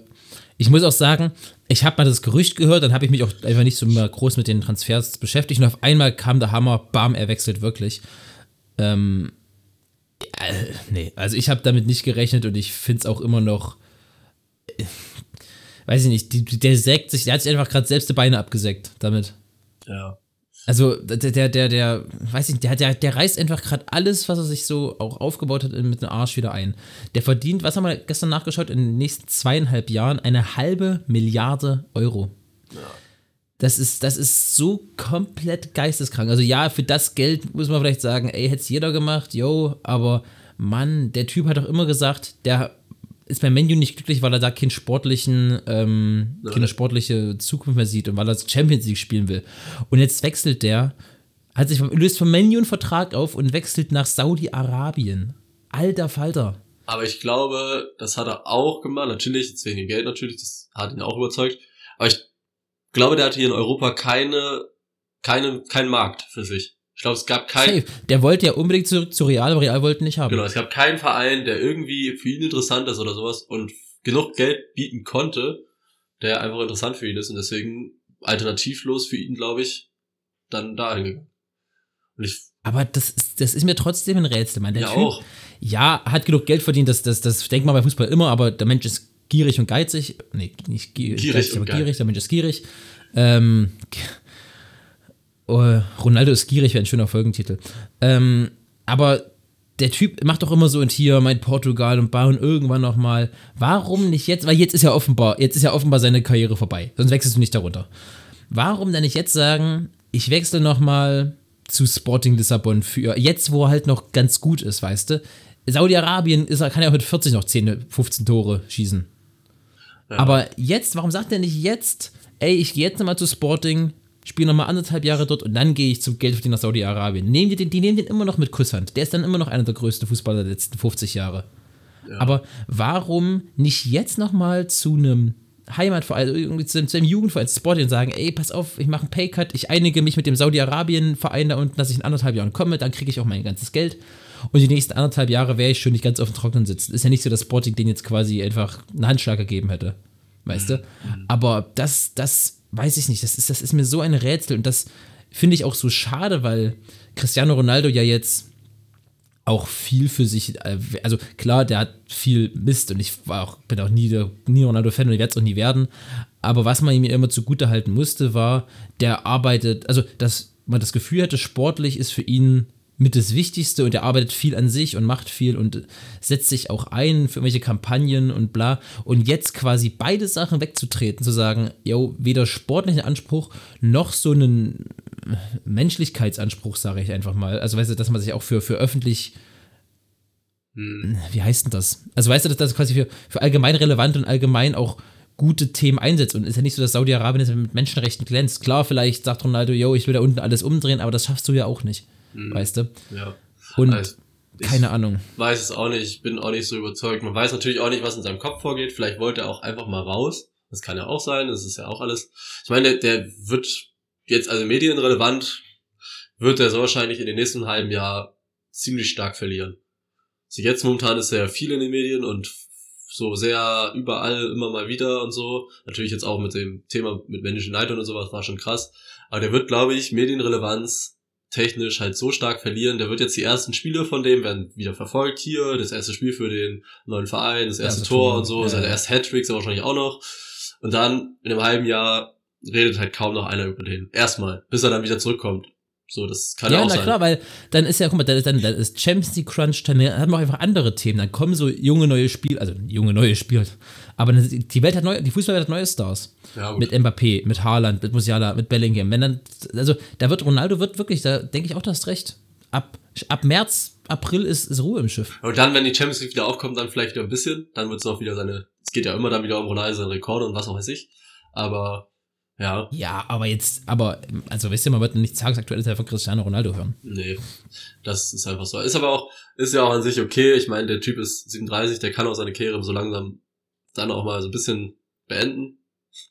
Speaker 1: ich muss auch sagen, ich habe mal das Gerücht gehört, dann habe ich mich auch einfach nicht so immer groß mit den Transfers beschäftigt und auf einmal kam der Hammer, bam, er wechselt wirklich. Ähm, äh, nee, also ich habe damit nicht gerechnet und ich finde es auch immer noch, äh, weiß ich nicht, die, der sägt sich, der hat sich einfach gerade selbst die Beine abgesägt damit.
Speaker 4: Ja.
Speaker 1: Also der, der, der, der weiß ich nicht, der, der, der reißt einfach gerade alles, was er sich so auch aufgebaut hat, mit dem Arsch wieder ein. Der verdient, was haben wir gestern nachgeschaut, in den nächsten zweieinhalb Jahren eine halbe Milliarde Euro. Das ist, das ist so komplett geisteskrank. Also ja, für das Geld muss man vielleicht sagen, ey, hätte es jeder gemacht, yo, aber Mann, der Typ hat doch immer gesagt, der ist beim Menu nicht glücklich, weil er da keinen sportlichen, ähm, keine sportliche Zukunft mehr sieht und weil er Champions League spielen will. Und jetzt wechselt der, hat sich vom, löst vom Menu einen Vertrag auf und wechselt nach Saudi-Arabien. Alter Falter.
Speaker 4: Aber ich glaube, das hat er auch gemacht. Natürlich, jetzt wegen dem Geld natürlich, das hat ihn auch überzeugt. Aber ich glaube, der hatte hier in Europa keine, keine, keinen Markt für sich. Ich glaube, es gab keinen.
Speaker 1: Der wollte ja unbedingt zurück zu Real, aber Real wollte nicht haben.
Speaker 4: genau, es gab keinen Verein, der irgendwie für ihn interessant ist oder sowas und genug Geld bieten konnte, der einfach interessant für ihn ist und deswegen alternativlos für ihn, glaube ich, dann dahin gegangen. Und ich,
Speaker 1: Aber das ist, das ist mir trotzdem ein Rätsel, man. Der
Speaker 4: ja
Speaker 1: typ,
Speaker 4: auch.
Speaker 1: ja, hat genug Geld verdient, das, das, das denkt man bei Fußball immer, aber der Mensch ist gierig und geizig. Nee, nicht gierig,
Speaker 4: Gierig
Speaker 1: geizig, aber
Speaker 4: geil.
Speaker 1: gierig, der Mensch ist gierig. Ähm, oh, Ronaldo ist gierig wäre ein schöner Folgentitel. Ähm, aber der Typ macht doch immer so und hier mein Portugal und bauen irgendwann noch mal. Warum nicht jetzt? Weil jetzt ist ja offenbar, jetzt ist ja offenbar seine Karriere vorbei. Sonst wechselst du nicht darunter. Warum denn nicht jetzt sagen, ich wechsle noch mal zu Sporting Lissabon für jetzt, wo er halt noch ganz gut ist, weißt du? Saudi-Arabien ist, er kann ja mit 40 noch 10, 15 Tore schießen.
Speaker 4: Ja.
Speaker 1: Aber jetzt, warum sagt er nicht jetzt, ey, ich gehe jetzt nochmal zu Sporting, spiele nochmal anderthalb Jahre dort und dann gehe ich zum Geldverdienen nach Saudi-Arabien. Nehmen die, den, die nehmen den immer noch mit Kusshand. Der ist dann immer noch einer der größten Fußballer der letzten 50 Jahre. Aber warum nicht jetzt nochmal zu einem Heimatverein, irgendwie zu, einem Jugendverein, zu Sporting und sagen, ey, pass auf, ich mache einen Paycut, ich einige mich mit dem Saudi-Arabien-Verein da unten, dass ich in anderthalb Jahren komme, dann kriege ich auch mein ganzes Geld. Und die nächsten anderthalb Jahre wäre ich schon nicht ganz auf dem Trockenen sitzen. Ist ja nicht so, dass Sporting den jetzt quasi einfach einen Handschlag gegeben hätte. Weißt du? Aber das, das weiß ich nicht. Das ist, das ist mir so ein Rätsel. Und das finde ich auch so schade, weil Cristiano Ronaldo ja jetzt auch viel für sich, äh, also klar, der hat viel Mist und ich war auch, bin auch nie, der, nie Ronaldo-Fan und ich werde es auch nie werden. Aber was man ihm immer zugute halten musste, war, der arbeitet, also dass man das Gefühl hatte, sportlich ist für ihn mit das Wichtigste und er arbeitet viel an sich und macht viel und setzt sich auch ein für irgendwelche Kampagnen und bla. Und jetzt quasi beide Sachen wegzutreten, zu sagen, yo, weder sportlichen Anspruch noch so einen Menschlichkeitsanspruch, sage ich einfach mal. Also weißt du, dass man sich auch für, für öffentlich wie heißt denn das? Also weißt du, dass das quasi für, für allgemein relevant und allgemein auch gute Themen einsetzt. Und es ist ja nicht so, dass Saudi-Arabien jetzt mit Menschenrechten glänzt. Klar, vielleicht sagt Ronaldo, yo, ich will da unten alles umdrehen, aber das schaffst du ja auch nicht.
Speaker 4: Mhm.
Speaker 1: Weißt du?
Speaker 4: Ja.
Speaker 1: Und
Speaker 4: Also,
Speaker 1: keine Ahnung.
Speaker 4: weiß es auch nicht, ich bin auch nicht so überzeugt. Man weiß natürlich auch nicht, was in seinem Kopf vorgeht. Vielleicht wollte er auch einfach mal raus. Das kann ja auch sein, das ist ja auch alles. Ich meine, der, der wird jetzt, also medienrelevant, wird er so wahrscheinlich in den nächsten halben Jahr ziemlich stark verlieren. Also jetzt momentan ist er ja viel in den Medien und so sehr überall immer mal wieder und so. Natürlich jetzt auch mit dem Thema mit Manchester United und sowas war schon krass. Aber der wird, glaube ich, Medienrelevanz technisch halt so stark verlieren. Der wird jetzt die ersten Spiele von dem werden wieder verfolgt hier. Das erste Spiel für den neuen Verein, das erste
Speaker 1: Erste
Speaker 4: Tor
Speaker 1: Tor,
Speaker 4: und so,
Speaker 1: ja,
Speaker 4: sein
Speaker 1: ja.
Speaker 4: erst Hattrick ist er wahrscheinlich auch noch. Und dann in einem halben Jahr redet halt kaum noch einer über den. Erstmal, bis er dann wieder zurückkommt. So, das kann ja
Speaker 1: Ja,
Speaker 4: auch
Speaker 1: na
Speaker 4: sein.
Speaker 1: klar, weil dann ist ja, guck mal, dann ist, dann, dann ist Champions League Crunch, dann haben wir auch einfach andere Themen. Dann kommen so junge neue Spiele, also junge neue Spiele. Aber die Welt hat neue, die Fußballwelt hat neue Stars.
Speaker 4: Ja,
Speaker 1: mit Mbappé, mit Haaland, mit Musiala, mit Bellingham. Wenn dann, also da wird Ronaldo wird wirklich, da denke ich auch, du hast recht. Ab, ab März, April ist, ist Ruhe im Schiff.
Speaker 4: Und dann, wenn die Champions League wieder aufkommt, dann vielleicht wieder ein bisschen. Dann wird es auch wieder seine, es geht ja immer dann wieder um Ronaldo, seine Rekorde und was auch weiß ich. Aber, ja,
Speaker 1: Ja, aber jetzt, aber, also wisst ihr, man wird nichts tagesaktuelles von Cristiano Ronaldo hören.
Speaker 4: nee. Das ist einfach so. Ist aber auch, ist ja auch an sich okay. Ich meine, der Typ ist 37, der kann auch seine Karriere so langsam dann auch mal so ein bisschen beenden.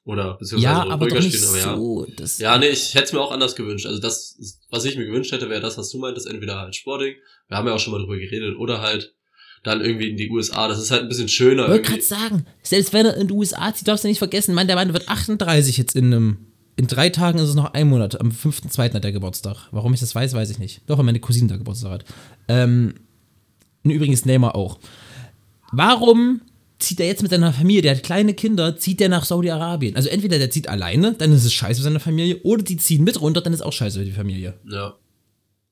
Speaker 4: Oder beziehungsweise
Speaker 1: Ja, aber
Speaker 4: ruhiger
Speaker 1: doch nicht
Speaker 4: spielen, aber ja.
Speaker 1: so. Das,
Speaker 4: Ja, nee, ich hätte es mir auch anders gewünscht. Also das, was ich mir gewünscht hätte, wäre das, was du meintest, entweder halt Sporting, wir haben ja auch schon mal drüber geredet, oder halt dann irgendwie in die USA. Das ist halt ein bisschen schöner.
Speaker 1: Ich wollte gerade sagen, selbst wenn er in die USA zieht, darfst du nicht vergessen, Mann, der Mann wird 38 jetzt in einem. In drei Tagen ist es noch ein Monat. Am 5.2. hat der Geburtstag. Warum ich das weiß, weiß ich nicht. Doch, weil meine Cousine da Geburtstag hat. Ähm, und übrigens Neymar auch. Warum zieht er jetzt mit seiner Familie, der hat kleine Kinder, zieht der nach Saudi-Arabien? Also entweder der zieht alleine, dann ist es scheiße für seine Familie, oder die ziehen mit runter, dann ist auch scheiße für die Familie.
Speaker 4: Ja.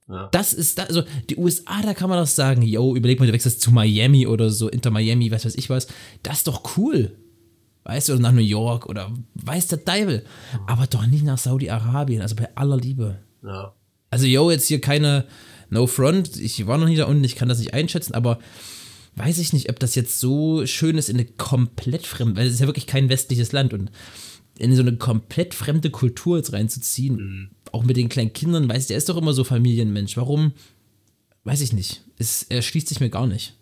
Speaker 4: Ja.
Speaker 1: Das ist da, also die USA, da kann man doch sagen, yo, überleg mal, du wechselst zu Miami oder so, Inter Miami, was weiß ich was. Das ist doch cool. Weißt du, oder nach New York oder weiß der Teufel. Aber doch nicht nach Saudi-Arabien, also bei aller Liebe.
Speaker 4: Ja.
Speaker 1: Also, yo, jetzt hier keine No Front, ich war noch nie da unten, ich kann das nicht einschätzen, aber weiß ich nicht, ob das jetzt so schön ist in eine komplett fremde, weil es ist ja wirklich kein westliches Land und in so eine komplett fremde Kultur jetzt reinzuziehen, auch mit den kleinen Kindern, weiß ich, der ist doch immer so Familienmensch. Warum? Weiß ich nicht. Es erschließt sich mir gar nicht.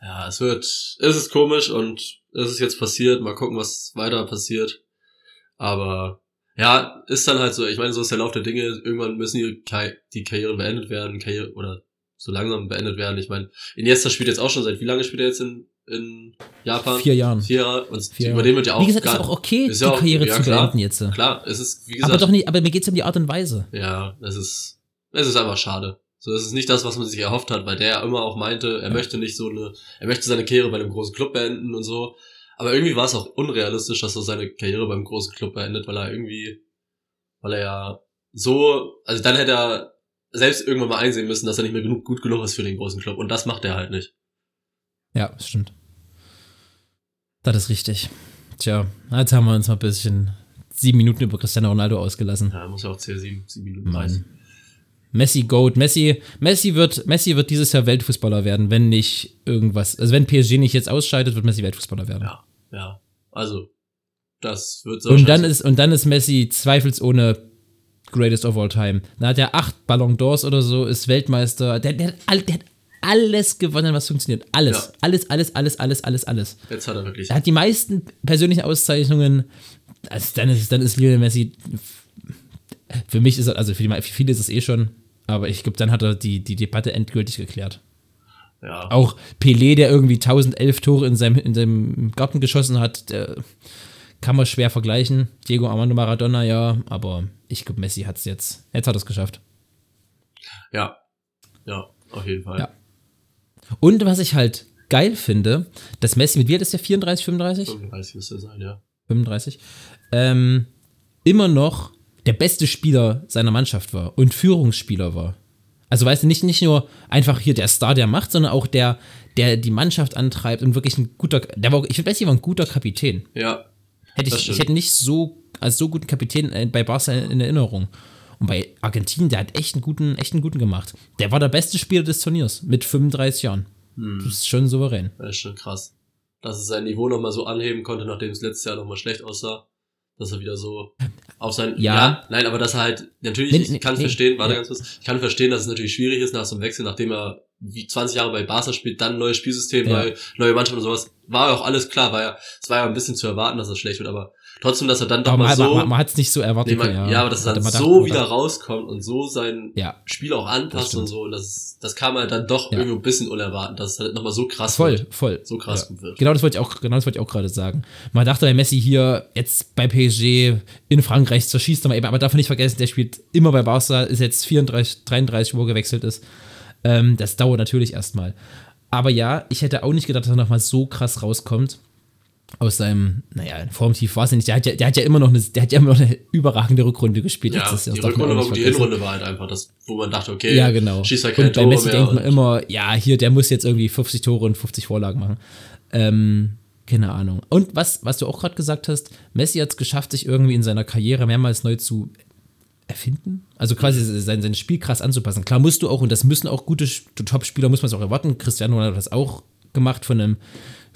Speaker 4: Ja, es wird, es ist komisch und es ist jetzt passiert. Mal gucken, was weiter passiert. Aber ja, ist dann halt so. Ich meine, so ist der Lauf der Dinge. Irgendwann müssen die, die Karrieren beendet werden, Karriere oder so langsam beendet werden. Ich meine, Iniesta spielt jetzt auch schon seit wie lange spielt er jetzt in, in Japan?
Speaker 1: Vier Jahren.
Speaker 4: Vier Jahre. Und
Speaker 1: Vier
Speaker 4: über den wird ja auch
Speaker 1: Wie gesagt, ist auch okay,
Speaker 4: ist
Speaker 1: die
Speaker 4: ja auch-
Speaker 1: Karriere
Speaker 4: ja,
Speaker 1: zu
Speaker 4: klar.
Speaker 1: beenden jetzt.
Speaker 4: Klar, es ist wie gesagt.
Speaker 1: Aber doch nicht, aber mir geht es um die Art und Weise.
Speaker 4: Ja, es ist, es ist einfach schade. So, es ist nicht das, was man sich erhofft hat, weil der ja immer auch meinte, er möchte nicht so eine, er möchte seine Karriere bei einem großen Club beenden und so. Aber irgendwie war es auch unrealistisch, dass er seine Karriere beim großen Club beendet, weil er irgendwie, weil er ja so, also dann hätte er selbst irgendwann mal einsehen müssen, dass er nicht mehr genug, gut genug ist für den großen Club. Und das macht er halt nicht.
Speaker 1: Ja, das stimmt. Das ist richtig. Tja, jetzt haben wir uns mal ein bisschen sieben Minuten über Cristiano Ronaldo ausgelassen.
Speaker 4: Ja, muss ja auch CR7, sieben Minuten reißen.
Speaker 1: Mann. Messi Goat. Messi, Messi wird, Messi wird dieses Jahr Weltfußballer werden, wenn nicht irgendwas. Also wenn PSG nicht jetzt ausscheidet, wird Messi Weltfußballer werden.
Speaker 4: Ja, ja. Also, das wird so
Speaker 1: und dann ist, und dann ist Messi zweifelsohne greatest of all time. Dann hat er acht Ballon d'Ors oder so, ist Weltmeister. Der, der, all, der hat alles gewonnen, was funktioniert. Alles.
Speaker 4: Ja.
Speaker 1: Alles, alles, alles, alles, alles, alles.
Speaker 4: jetzt hat er wirklich.
Speaker 1: Er hat die meisten persönlichen Auszeichnungen. Also dann ist, dann ist Lionel Messi. Für mich ist er, also für, die, für viele ist es eh schon, aber ich glaube, dann hat er die, die Debatte endgültig geklärt.
Speaker 4: Ja.
Speaker 1: Auch Pelé, der irgendwie 1011 Tore in seinem, in seinem Garten geschossen hat, der kann man schwer vergleichen. Diego Armando Maradona, ja, aber ich glaube, Messi hat es jetzt. Jetzt hat er es geschafft.
Speaker 4: Ja. Ja, auf jeden Fall.
Speaker 1: Ja. Und was ich halt geil finde, dass Messi mit wie alt ist der 34, 35?
Speaker 4: 35 müsste sein, ja.
Speaker 1: 35, ähm, immer noch der beste Spieler seiner Mannschaft war und Führungsspieler war. Also weißt du, nicht, nicht nur einfach hier der Star, der macht, sondern auch der, der die Mannschaft antreibt und wirklich ein guter, der war, ich finde, Messi war ein guter Kapitän.
Speaker 4: Ja.
Speaker 1: Hätte ich,
Speaker 4: stimmt.
Speaker 1: ich hätte nicht so, als so guten Kapitän äh, bei Barca in Erinnerung. Und bei Argentinien, der hat echt einen guten, echt einen guten gemacht. Der war der beste Spieler des Turniers mit 35 Jahren.
Speaker 4: Hm.
Speaker 1: Das ist schon souverän.
Speaker 4: Das ist schon krass. Dass es sein Niveau nochmal so anheben konnte, nachdem es letztes Jahr nochmal schlecht aussah. Dass er wieder so auf sein.
Speaker 1: Ja.
Speaker 4: nein, aber dass er halt. Natürlich,
Speaker 1: Nee,
Speaker 4: ich
Speaker 1: nee,
Speaker 4: kann
Speaker 1: nee.
Speaker 4: verstehen, warte
Speaker 1: Ja.
Speaker 4: ganz kurz. Ich kann verstehen, dass es natürlich schwierig ist nach so einem Wechsel, nachdem er wie 20 Jahre bei Barca spielt, dann neues Spielsystem,
Speaker 1: Ja.
Speaker 4: neue, neue Mannschaft und sowas. War ja auch alles klar, war ja, es war ja ein bisschen zu erwarten, dass es schlecht wird, aber trotzdem, dass er dann doch mal
Speaker 1: man,
Speaker 4: so.
Speaker 1: man, man hat es nicht so erwartet.
Speaker 4: Nee, man, ja, aber dass er dann so wieder
Speaker 1: oder?
Speaker 4: rauskommt und so sein
Speaker 1: Ja,
Speaker 4: Spiel auch anpasst und so. Und das, das kam halt dann doch
Speaker 1: Ja.
Speaker 4: irgendwie ein bisschen unerwartet, dass es halt nochmal so krass
Speaker 1: voll,
Speaker 4: wird.
Speaker 1: voll.
Speaker 4: So krass
Speaker 1: ja.
Speaker 4: wird.
Speaker 1: Genau das wollte ich auch, genau das wollte ich auch gerade sagen. Man dachte bei Messi hier jetzt bei PSG in Frankreich zerschießt er mal eben, aber darf man nicht vergessen, der spielt immer bei Barca, ist jetzt 34, 33, wo er gewechselt ist. Ähm, das dauert natürlich erstmal. Aber ja, ich hätte auch nicht gedacht, dass er nochmal so krass rauskommt. Aus seinem, naja, Formtief war es nicht. Der hat ja, der hat ja immer noch eine, der hat ja immer noch eine überragende Rückrunde gespielt.
Speaker 4: Ja, die
Speaker 1: Das darf man
Speaker 4: Rückrunde, war, die. Hinrunde war halt einfach das, wo man dachte, okay,
Speaker 1: Ja, genau.
Speaker 4: schießt halt keine
Speaker 1: und bei
Speaker 4: Tore
Speaker 1: Messi denkt man immer, ja, hier, der muss jetzt irgendwie 50 Tore und 50 Vorlagen machen. Ähm, keine Ahnung. Und was, was du auch gerade gesagt hast, Messi hat es geschafft, sich irgendwie in seiner Karriere mehrmals neu zu erfinden. Also quasi sein, sein Spiel krass anzupassen. Klar musst du auch, und das müssen auch gute Top-Spieler, muss man es auch erwarten. Cristiano Ronaldo hat das auch gemacht von einem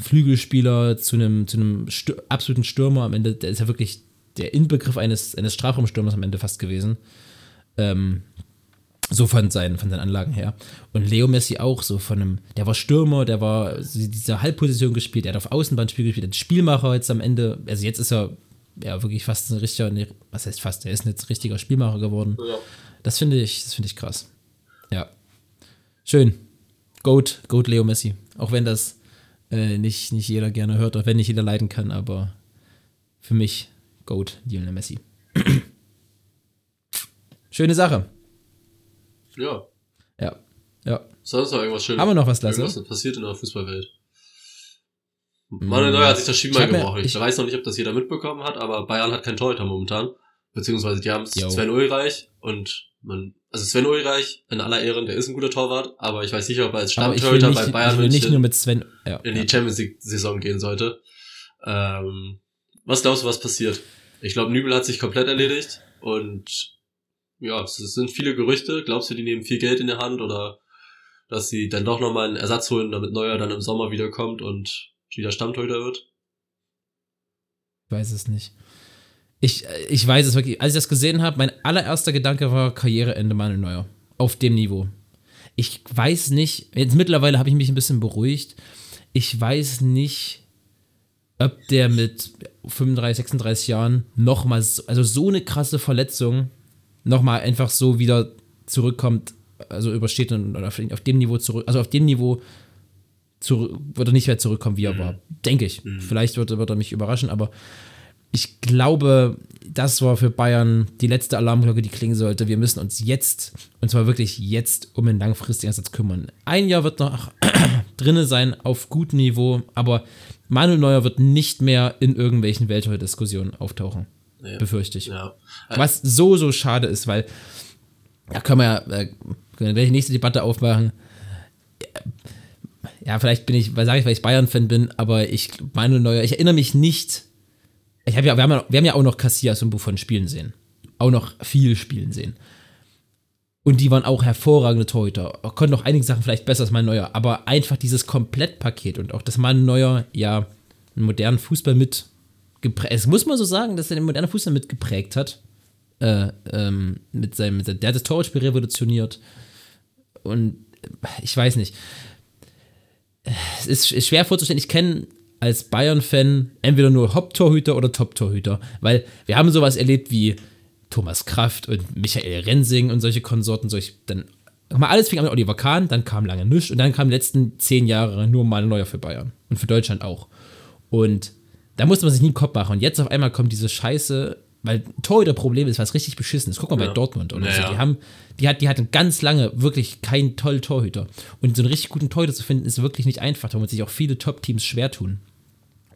Speaker 1: Flügelspieler zu einem, zu einem Stür absoluten Stürmer. Am Ende, der ist ja wirklich der Inbegriff eines, eines Strafraumstürmers am Ende fast gewesen. Ähm, so von seinen, von seinen Anlagen her. Und Leo Messi auch so von einem, der war Stürmer, der war diese Halbposition gespielt, der hat auf Außenbahnspiel gespielt, der ist Spielmacher jetzt am Ende, also jetzt ist er ja wirklich fast ein richtiger, nee, was heißt fast, er ist ein richtiger Spielmacher geworden.
Speaker 4: Ja.
Speaker 1: Das finde ich, das finde ich krass. Ja. Schön. Goat, Goat Leo Messi. Auch wenn das äh, nicht, nicht jeder gerne hört, auch wenn nicht jeder leiden kann, aber für mich Goat Lionel Messi. Schöne Sache.
Speaker 4: ja.
Speaker 1: Ja. Ja.
Speaker 4: Sonst noch irgendwas Schönes.
Speaker 1: Haben wir noch was, Lasse?
Speaker 4: Irgendwas passiert in der Fußballwelt. Manuel Neuer hat sich das Schienbein gebrochen. Ich,
Speaker 1: ich-
Speaker 4: weiß noch nicht, ob das jeder mitbekommen hat, aber Bayern hat keinen Torhüter momentan. Beziehungsweise die haben
Speaker 1: Jo.
Speaker 4: Sven Ulreich und man, also Sven Ulreich, in aller Ehren, der ist ein guter Torwart, aber ich weiß nicht, ob er als
Speaker 1: ich
Speaker 4: Stammtorhüter bei
Speaker 1: ich
Speaker 4: Bayern
Speaker 1: will nicht nur mit Sven. Ja,
Speaker 4: in die Champions League Saison gehen sollte. Ähm, was glaubst du, was passiert? Ich glaube, Nübel hat sich komplett erledigt und ja, es sind viele Gerüchte. Glaubst du, die nehmen viel Geld in der Hand oder dass sie dann doch nochmal einen Ersatz holen, damit Neuer dann im Sommer wiederkommt und wieder Stammtorhüter wird?
Speaker 1: Ich weiß es nicht. Ich, ich weiß es wirklich. Als ich das gesehen habe, mein allererster Gedanke war Karriereende Manuel Neuer. Auf dem Niveau. Ich weiß nicht, jetzt mittlerweile habe ich mich ein bisschen beruhigt. Ich weiß nicht, ob der mit 35, 36 Jahren nochmal, so, also so eine krasse Verletzung nochmal einfach so wieder zurückkommt, also übersteht und oder auf, dem Niveau zurück, also auf dem Niveau zurück, wird er nicht mehr zurückkommen, wie er war. Denke ich. Vielleicht wird, wird er mich überraschen, aber ich glaube, das war für Bayern die letzte Alarmglocke, die klingen sollte. Wir müssen uns jetzt, und zwar wirklich jetzt, um einen langfristigen Ersatz kümmern. Ein Jahr wird noch drinne sein auf gutem Niveau, aber Manuel Neuer wird nicht mehr in irgendwelchen Welttorhüter-Diskussionen auftauchen.
Speaker 4: Nee.
Speaker 1: Befürchte ich.
Speaker 4: Ja.
Speaker 1: Was so, so schade ist, weil da können wir ja, äh, können wir die nächste Debatte aufmachen. Ja, vielleicht bin ich, weil sage ich, weil ich Bayern-Fan bin, aber ich, Manuel Neuer, ich erinnere mich nicht. Ich hab ja, wir, haben ja, wir haben ja auch noch Casillas und Buffon spielen sehen. Auch noch viel spielen sehen. Und die waren auch hervorragende Torhüter. Konnten auch einige Sachen vielleicht besser als Manuel Neuer. Aber einfach dieses Komplettpaket und auch, dass Manuel Neuer ja einen modernen Fußball mit geprägt, es muss man so sagen, dass er den modernen Fußball mit geprägt hat. Äh, ähm, mit seinem, der hat das Torwartspiel revolutioniert. Und äh, ich weiß nicht. Es ist schwer vorzustellen. Ich kenne als Bayern-Fan entweder nur Haupttorhüter oder Top-Torhüter, weil wir haben sowas erlebt wie Thomas Kraft und Michael Rensing und solche Konsorten, solch, dann mal alles fing an mit Oliver Kahn, dann kam lange nichts und dann kam die letzten zehn Jahre nur mal Neuer für Bayern und für Deutschland auch. Und da musste man sich nie einen Kopf machen. Und jetzt auf einmal kommt diese Scheiße weil Torhüter-Problem ist was richtig beschissenes. Guck mal
Speaker 4: Ja.
Speaker 1: bei Dortmund oder
Speaker 4: Ja,
Speaker 1: so. Die haben, die hat, die hatten ganz lange wirklich keinen tollen Torhüter. Und so einen richtig guten Torhüter zu finden, ist wirklich nicht einfach, da muss sich auch viele Top-Teams schwer tun.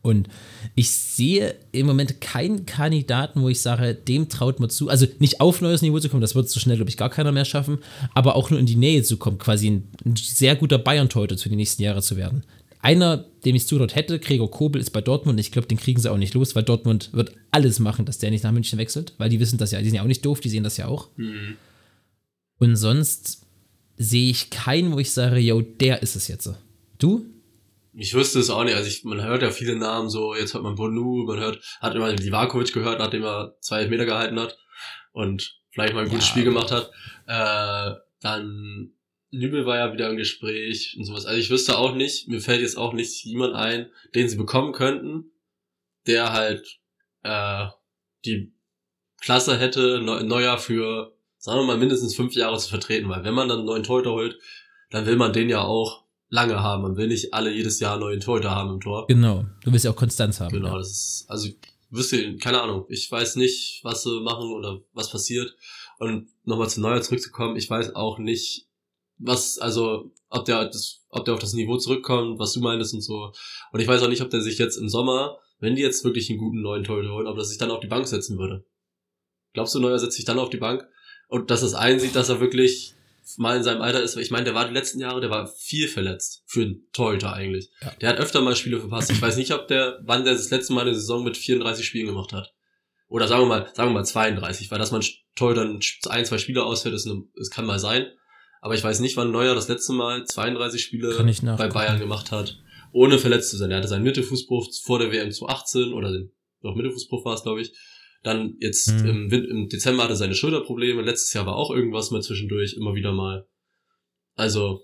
Speaker 1: Und ich sehe im Moment keinen Kandidaten, wo ich sage, dem traut man zu. Also nicht auf neues Niveau zu kommen, das wird so schnell, glaube ich, gar keiner mehr schaffen, aber auch nur in die Nähe zu kommen, quasi ein, ein sehr guter Bayern-Torhüter für die nächsten Jahre zu werden. Einer, dem ich zutraut hätte, Gregor Kobel, ist bei Dortmund. und Ich glaube, den kriegen sie auch nicht los, weil Dortmund wird alles machen, dass der nicht nach München wechselt, weil die wissen das ja, die sind ja auch nicht doof, die sehen das ja auch.
Speaker 4: Mhm.
Speaker 1: Und sonst sehe ich keinen, wo ich sage, yo, der ist es jetzt. Du?
Speaker 4: Ich wüsste es auch nicht. Also ich, man hört ja viele Namen so, jetzt hört man Bonu, man hört, hat immer Livakovic gehört, nachdem er zwei Meter gehalten hat und vielleicht mal ein gutes
Speaker 1: Ja.
Speaker 4: Spiel gemacht hat. Äh, dann Nübel war ja wieder im Gespräch und sowas. Also ich wüsste auch nicht, mir fällt jetzt auch nicht jemand ein, den sie bekommen könnten, der halt äh, die Klasse hätte, Neu- Neuer für, sagen wir mal, mindestens fünf Jahre zu vertreten, weil wenn man dann einen neuen Torhüter holt, dann will man den ja auch lange haben. Man will nicht alle jedes Jahr einen neuen Torhüter haben im Tor.
Speaker 1: Genau. Du willst ja auch Konstanz haben.
Speaker 4: Genau,
Speaker 1: ja.
Speaker 4: das ist, also, wüsste, keine Ahnung. Ich weiß nicht, was sie machen oder was passiert. Und nochmal zu Neuer zurückzukommen, ich weiß auch nicht, was, also, ob der, das, ob der auf das Niveau zurückkommt, was du meintest und so. Und ich weiß auch nicht, ob der sich jetzt im Sommer, wenn die jetzt wirklich einen guten neuen Torhüter holen, ob er sich dann auf die Bank setzen würde. Glaubst du, Neuer setzt sich dann auf die Bank? Und dass es einsieht, dass er wirklich mal in seinem Alter ist. Ich meine, der war die letzten Jahre, der war viel verletzt. Für einen Torhüter eigentlich.
Speaker 1: Ja.
Speaker 4: Der hat öfter mal Spiele verpasst. Ich weiß nicht, ob der, wann der das letzte Mal eine Saison mit 34 Spielen gemacht hat. Oder sagen wir mal, sagen wir mal 32, weil dass man Torhüter ein, zwei Spiele ausfällt, ist eine, das kann mal sein. Aber ich weiß nicht, wann Neuer das letzte Mal 32 Spiele bei. Bayern gemacht hat, ohne verletzt zu sein. Er hatte seinen Mittelfußbruch vor der WM zu 18 oder den, doch Mittelfußbruch war es, glaube ich. Dann jetzt
Speaker 1: Mhm.
Speaker 4: im, im Dezember hatte er seine Schulterprobleme. Letztes Jahr war auch irgendwas mal zwischendurch, immer wieder mal. Also,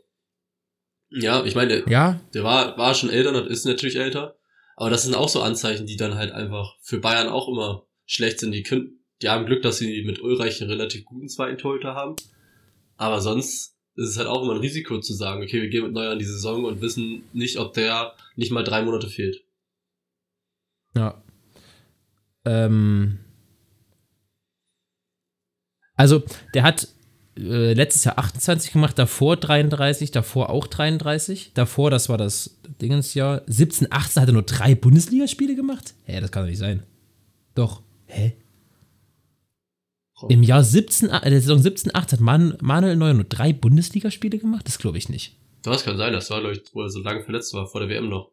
Speaker 4: ja, ich meine, der,
Speaker 1: Ja,
Speaker 4: der war, war schon älter und ist natürlich älter. Aber das sind auch so Anzeichen, die dann halt einfach für Bayern auch immer schlecht sind. Die können, die haben Glück, dass sie mit Ulreich einen relativ guten zweiten Torhüter haben. Aber sonst ist es halt auch immer ein Risiko zu sagen, okay, wir gehen mit Neuer in die Saison und wissen nicht, ob der nicht mal drei Monate fehlt.
Speaker 1: Ja. Ähm. Also, der hat äh, letztes Jahr 28 gemacht, davor 33, davor auch 33, davor, das war das Dingensjahr, 17, 18 hat er nur drei Bundesligaspiele gemacht? Hä, das kann doch nicht sein. Doch. Hä? Im Jahr 17, äh, der Saison 17, 18 hat Man, Manuel Neuer nur drei Bundesligaspiele gemacht? Das glaube ich nicht.
Speaker 4: Das kann sein, das war, glaube ich, wo er so lange verletzt war, vor der WM noch.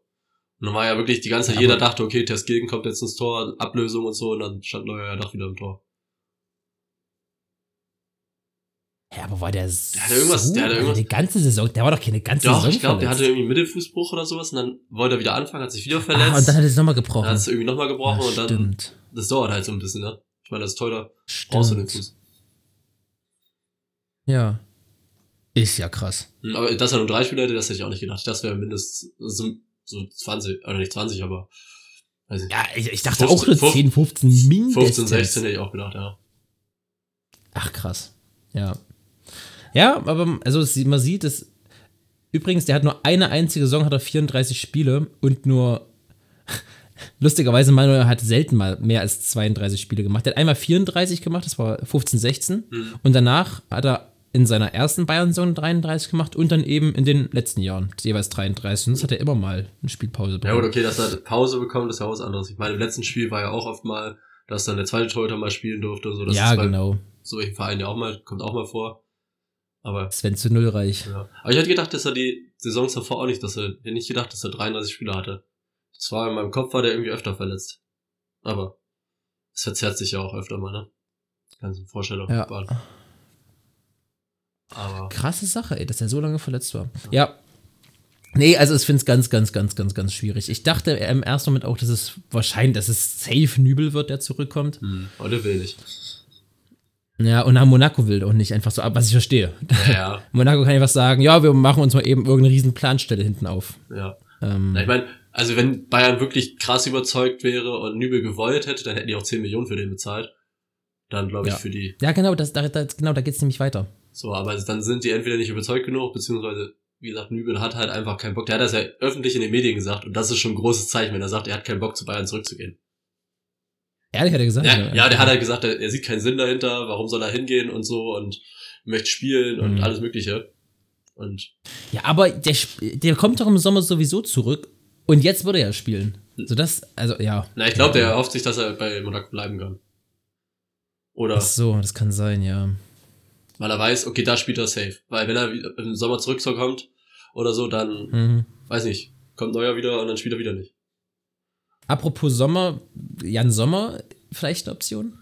Speaker 4: Und dann war ja wirklich die ganze Zeit,
Speaker 1: Ja,
Speaker 4: jeder dachte, okay, Testgegen kommt jetzt ins Tor, Ablösung und so, und dann stand Neuer ja doch wieder im Tor.
Speaker 1: Hä, aber war der so,
Speaker 4: hatte irgendwas- der hatte irgendwas-
Speaker 1: die ganze Saison, der war doch keine ganze
Speaker 4: Doch,
Speaker 1: Saison
Speaker 4: ich glaube, der hatte irgendwie einen Mittelfußbruch oder sowas, und dann wollte er wieder anfangen, hat sich wieder
Speaker 1: Ah,
Speaker 4: verletzt.
Speaker 1: und dann hat er es nochmal
Speaker 4: dann
Speaker 1: gebrochen.
Speaker 4: hat es irgendwie nochmal gebrochen
Speaker 1: Ja,
Speaker 4: und dann,
Speaker 1: Stimmt.
Speaker 4: das dauert halt so ein bisschen, ne? Ich meine, das ist teuer, brauchst du den
Speaker 1: Stimmt.
Speaker 4: Fuß.
Speaker 1: Ja. Ist ja krass.
Speaker 4: Hm, Aber dass er nur drei Spiele hätte, das hätte ich auch nicht gedacht. Das wäre mindestens so, so 20, oder nicht 20, aber, ich,
Speaker 1: Ja, ich, ich dachte
Speaker 4: 15,
Speaker 1: auch nur 10, 15 mindestens.
Speaker 4: 15, 16 hätte ich auch gedacht, ja.
Speaker 1: Ach, krass. Ja. Ja, aber also man sieht es. Übrigens, der hat nur eine einzige Saison, hat er 34 Spiele und nur. Lustigerweise, Manuel hat selten mal mehr als 32 Spiele gemacht. Er hat einmal 34 gemacht, das war 15, 16.
Speaker 4: Mhm.
Speaker 1: Und danach hat er in seiner ersten Bayern-Saison 33 gemacht und dann eben in den letzten Jahren jeweils 33. Und das hat er immer mal eine Spielpause
Speaker 4: Ja
Speaker 1: bekommen.
Speaker 4: gut, okay, dass er Pause bekommt, ist ja was anderes. Ich meine, im letzten Spiel war ja auch oft mal, dass dann der zweite Torhüter mal spielen durfte so. Das
Speaker 1: ja,
Speaker 4: bei
Speaker 1: genau.
Speaker 4: solchen Vereinen ja auch mal, kommt auch mal vor. Aber,
Speaker 1: Sven zu Nullreich.
Speaker 4: ja. Aber ich hatte gedacht, dass er die Saisons davor auch nicht, dass er, ich hätte nicht gedacht, dass er 33 Spiele hatte. Zwar in meinem Kopf war der irgendwie öfter verletzt. Aber, es verzerrt sich ja auch öfter mal, ne? Die ganzen Vorstellungen.
Speaker 1: Ja.
Speaker 4: Aber,
Speaker 1: Krasse Sache, ey, dass er so lange verletzt war. Ja. Nee, also ich finde es ganz, ganz, ganz, ganz, ganz schwierig. Ich dachte im ersten Moment auch, dass es wahrscheinlich, dass es safe Nübel wird, der zurückkommt.
Speaker 4: hm, heute will ich.
Speaker 1: Ja, und nach Monaco will auch nicht einfach so, was ich verstehe.
Speaker 4: Ja, ja,
Speaker 1: Monaco kann einfach sagen, ja, wir machen uns mal eben irgendeine riesen Planstelle hinten auf.
Speaker 4: ja.
Speaker 1: Ähm,
Speaker 4: Na, ich meine, also wenn Bayern wirklich krass überzeugt wäre und Nübel gewollt hätte, dann hätten die auch 10 Millionen für den bezahlt. Dann glaube ich
Speaker 1: Ja.
Speaker 4: für die.
Speaker 1: ja, genau, das, da, da, genau, da geht's nämlich weiter.
Speaker 4: So, aber dann sind die entweder nicht überzeugt genug, beziehungsweise, wie gesagt, Nübel hat halt einfach keinen Bock. Der hat das ja öffentlich in den Medien gesagt und das ist schon ein großes Zeichen, wenn er sagt, er hat keinen Bock zu Bayern zurückzugehen.
Speaker 1: Ehrlich hat er gesagt?
Speaker 4: Ja, ja der hat halt gesagt, er, er sieht keinen Sinn dahinter, warum soll er hingehen und so und möchte spielen und
Speaker 1: Mhm.
Speaker 4: alles Mögliche. Und
Speaker 1: Ja, aber der, der kommt doch im Sommer sowieso zurück und jetzt würde er ja spielen. So das, also ja.
Speaker 4: na, ich glaube, der erhofft sich, dass er bei Monaco bleiben kann. Oder
Speaker 1: Ach so, das kann sein, ja.
Speaker 4: weil er weiß, okay, da spielt er safe. Weil wenn er im Sommer zurückkommt oder so, dann,
Speaker 1: Mhm.
Speaker 4: weiß nicht, kommt Neuer wieder und dann spielt er wieder nicht.
Speaker 1: Apropos Sommer, Jan Sommer, vielleicht eine Option?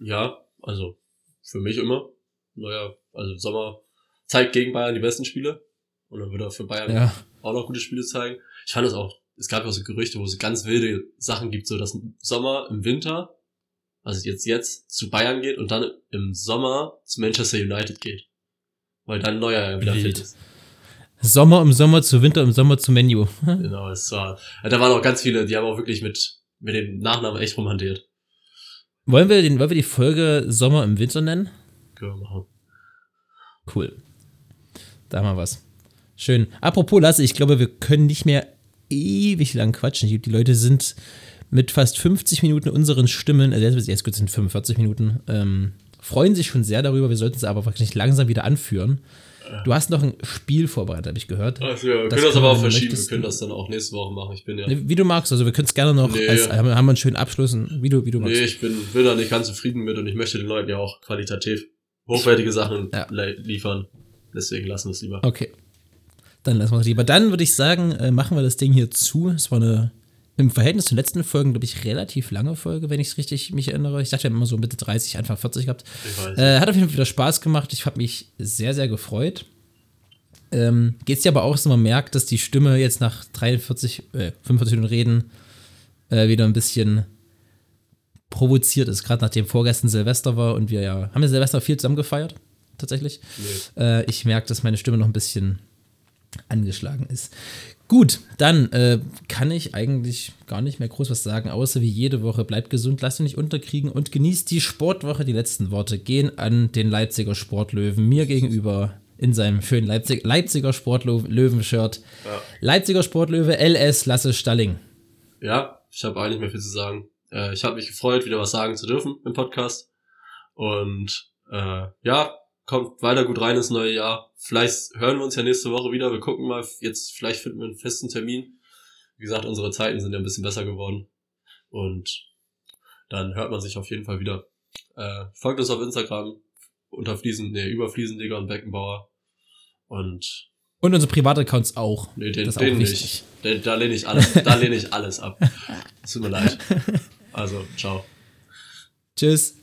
Speaker 4: Ja, also für mich immer. Neuer, also Sommer zeigt gegen Bayern die besten Spiele. Und dann wird er für Bayern
Speaker 1: Ja.
Speaker 4: auch noch gute Spiele zeigen. Ich fand es auch, es gab ja auch so Gerüchte, wo es ganz wilde Sachen gibt, so dass im Sommer, im Winter, also jetzt jetzt zu Bayern geht und dann im Sommer zu Manchester United geht. Weil dann Neuer ja wieder
Speaker 1: Wild.
Speaker 4: fit ist.
Speaker 1: Sommer im Sommer zu Winter im Sommer zu Menu.
Speaker 4: Genau, es war, da waren auch ganz viele, die haben auch wirklich mit, mit dem Nachnamen echt rumhantiert.
Speaker 1: Wollen wir, den, wollen wir die Folge Sommer im Winter nennen?
Speaker 4: Können wir machen.
Speaker 1: Cool. Da haben wir was. Schön. Apropos Lasse, ich glaube, wir können nicht mehr ewig lang quatschen. Die Leute sind mit fast 50 Minuten unseren Stimmen, also jetzt, jetzt gut sind 45 Minuten, ähm, freuen sich schon sehr darüber. Wir sollten sie aber wirklich langsam wieder anführen. Du hast noch ein Spiel vorbereitet, habe ich gehört.
Speaker 4: Also, ja, wir
Speaker 1: Das
Speaker 4: können das aber auch verschieben. Wir können das dann auch nächste Woche machen. Ich bin ja.
Speaker 1: Wie du magst, also wir können es gerne noch,
Speaker 4: Nee.
Speaker 1: als, haben, wir einen schönen Abschluss, wie du, wie du magst.
Speaker 4: Nee, ich bin, bin da nicht ganz zufrieden mit und ich möchte den Leuten ja auch qualitativ hochwertige Sachen
Speaker 1: Ja.
Speaker 4: liefern. Deswegen lassen wir es lieber.
Speaker 1: Okay. Dann lassen wir es lieber. Dann würde ich sagen, äh, machen wir das Ding hier zu. Es war eine im Verhältnis zu den letzten Folgen, glaube ich, relativ lange Folge, wenn ich es richtig mich erinnere. Ich dachte, wir haben immer so Mitte 30, Anfang 40 gehabt. Äh, hat auf jeden Fall wieder Spaß gemacht. Ich habe mich sehr, sehr gefreut. Ähm, Geht es dir aber auch, dass man merkt, dass die Stimme jetzt nach 43, äh, 45 Minuten Reden äh, wieder ein bisschen provoziert ist, gerade nachdem vorgestern Silvester war und wir ja, haben wir Silvester viel zusammen gefeiert, tatsächlich.
Speaker 4: Nee.
Speaker 1: Äh, ich merke, dass meine Stimme noch ein bisschen angeschlagen ist. Gut, dann äh, kann ich eigentlich gar nicht mehr groß was sagen, außer wie jede Woche bleibt gesund, lasst euch nicht unterkriegen und genießt die Sportwoche. Die letzten Worte gehen an den Leipziger Sportlöwen mir gegenüber in seinem schönen Leipzig Leipziger Sportlöwen-Shirt.
Speaker 4: Ja.
Speaker 1: Leipziger Sportlöwe LS Lasse Stalling.
Speaker 4: Ja, ich habe eigentlich mehr viel zu sagen. Äh, ich habe mich gefreut, wieder was sagen zu dürfen im Podcast. Und äh, ja, kommt weiter gut rein ins neue Jahr. Vielleicht hören wir uns ja nächste Woche wieder. Wir gucken mal. Jetzt vielleicht finden wir einen festen Termin. Wie gesagt, unsere Zeiten sind ja ein bisschen besser geworden. Und dann hört man sich auf jeden Fall wieder. Äh, folgt uns auf Instagram unter Fliesen, nee, über Fliesenleger und Beckenbauer. Und
Speaker 1: Und unsere Privataccounts auch.
Speaker 4: nee, den,
Speaker 1: Das ist auch
Speaker 4: den nicht. Den, da lehne ich alles, da lehne ich alles ab. Tut mir leid. Also, ciao.
Speaker 1: Tschüss.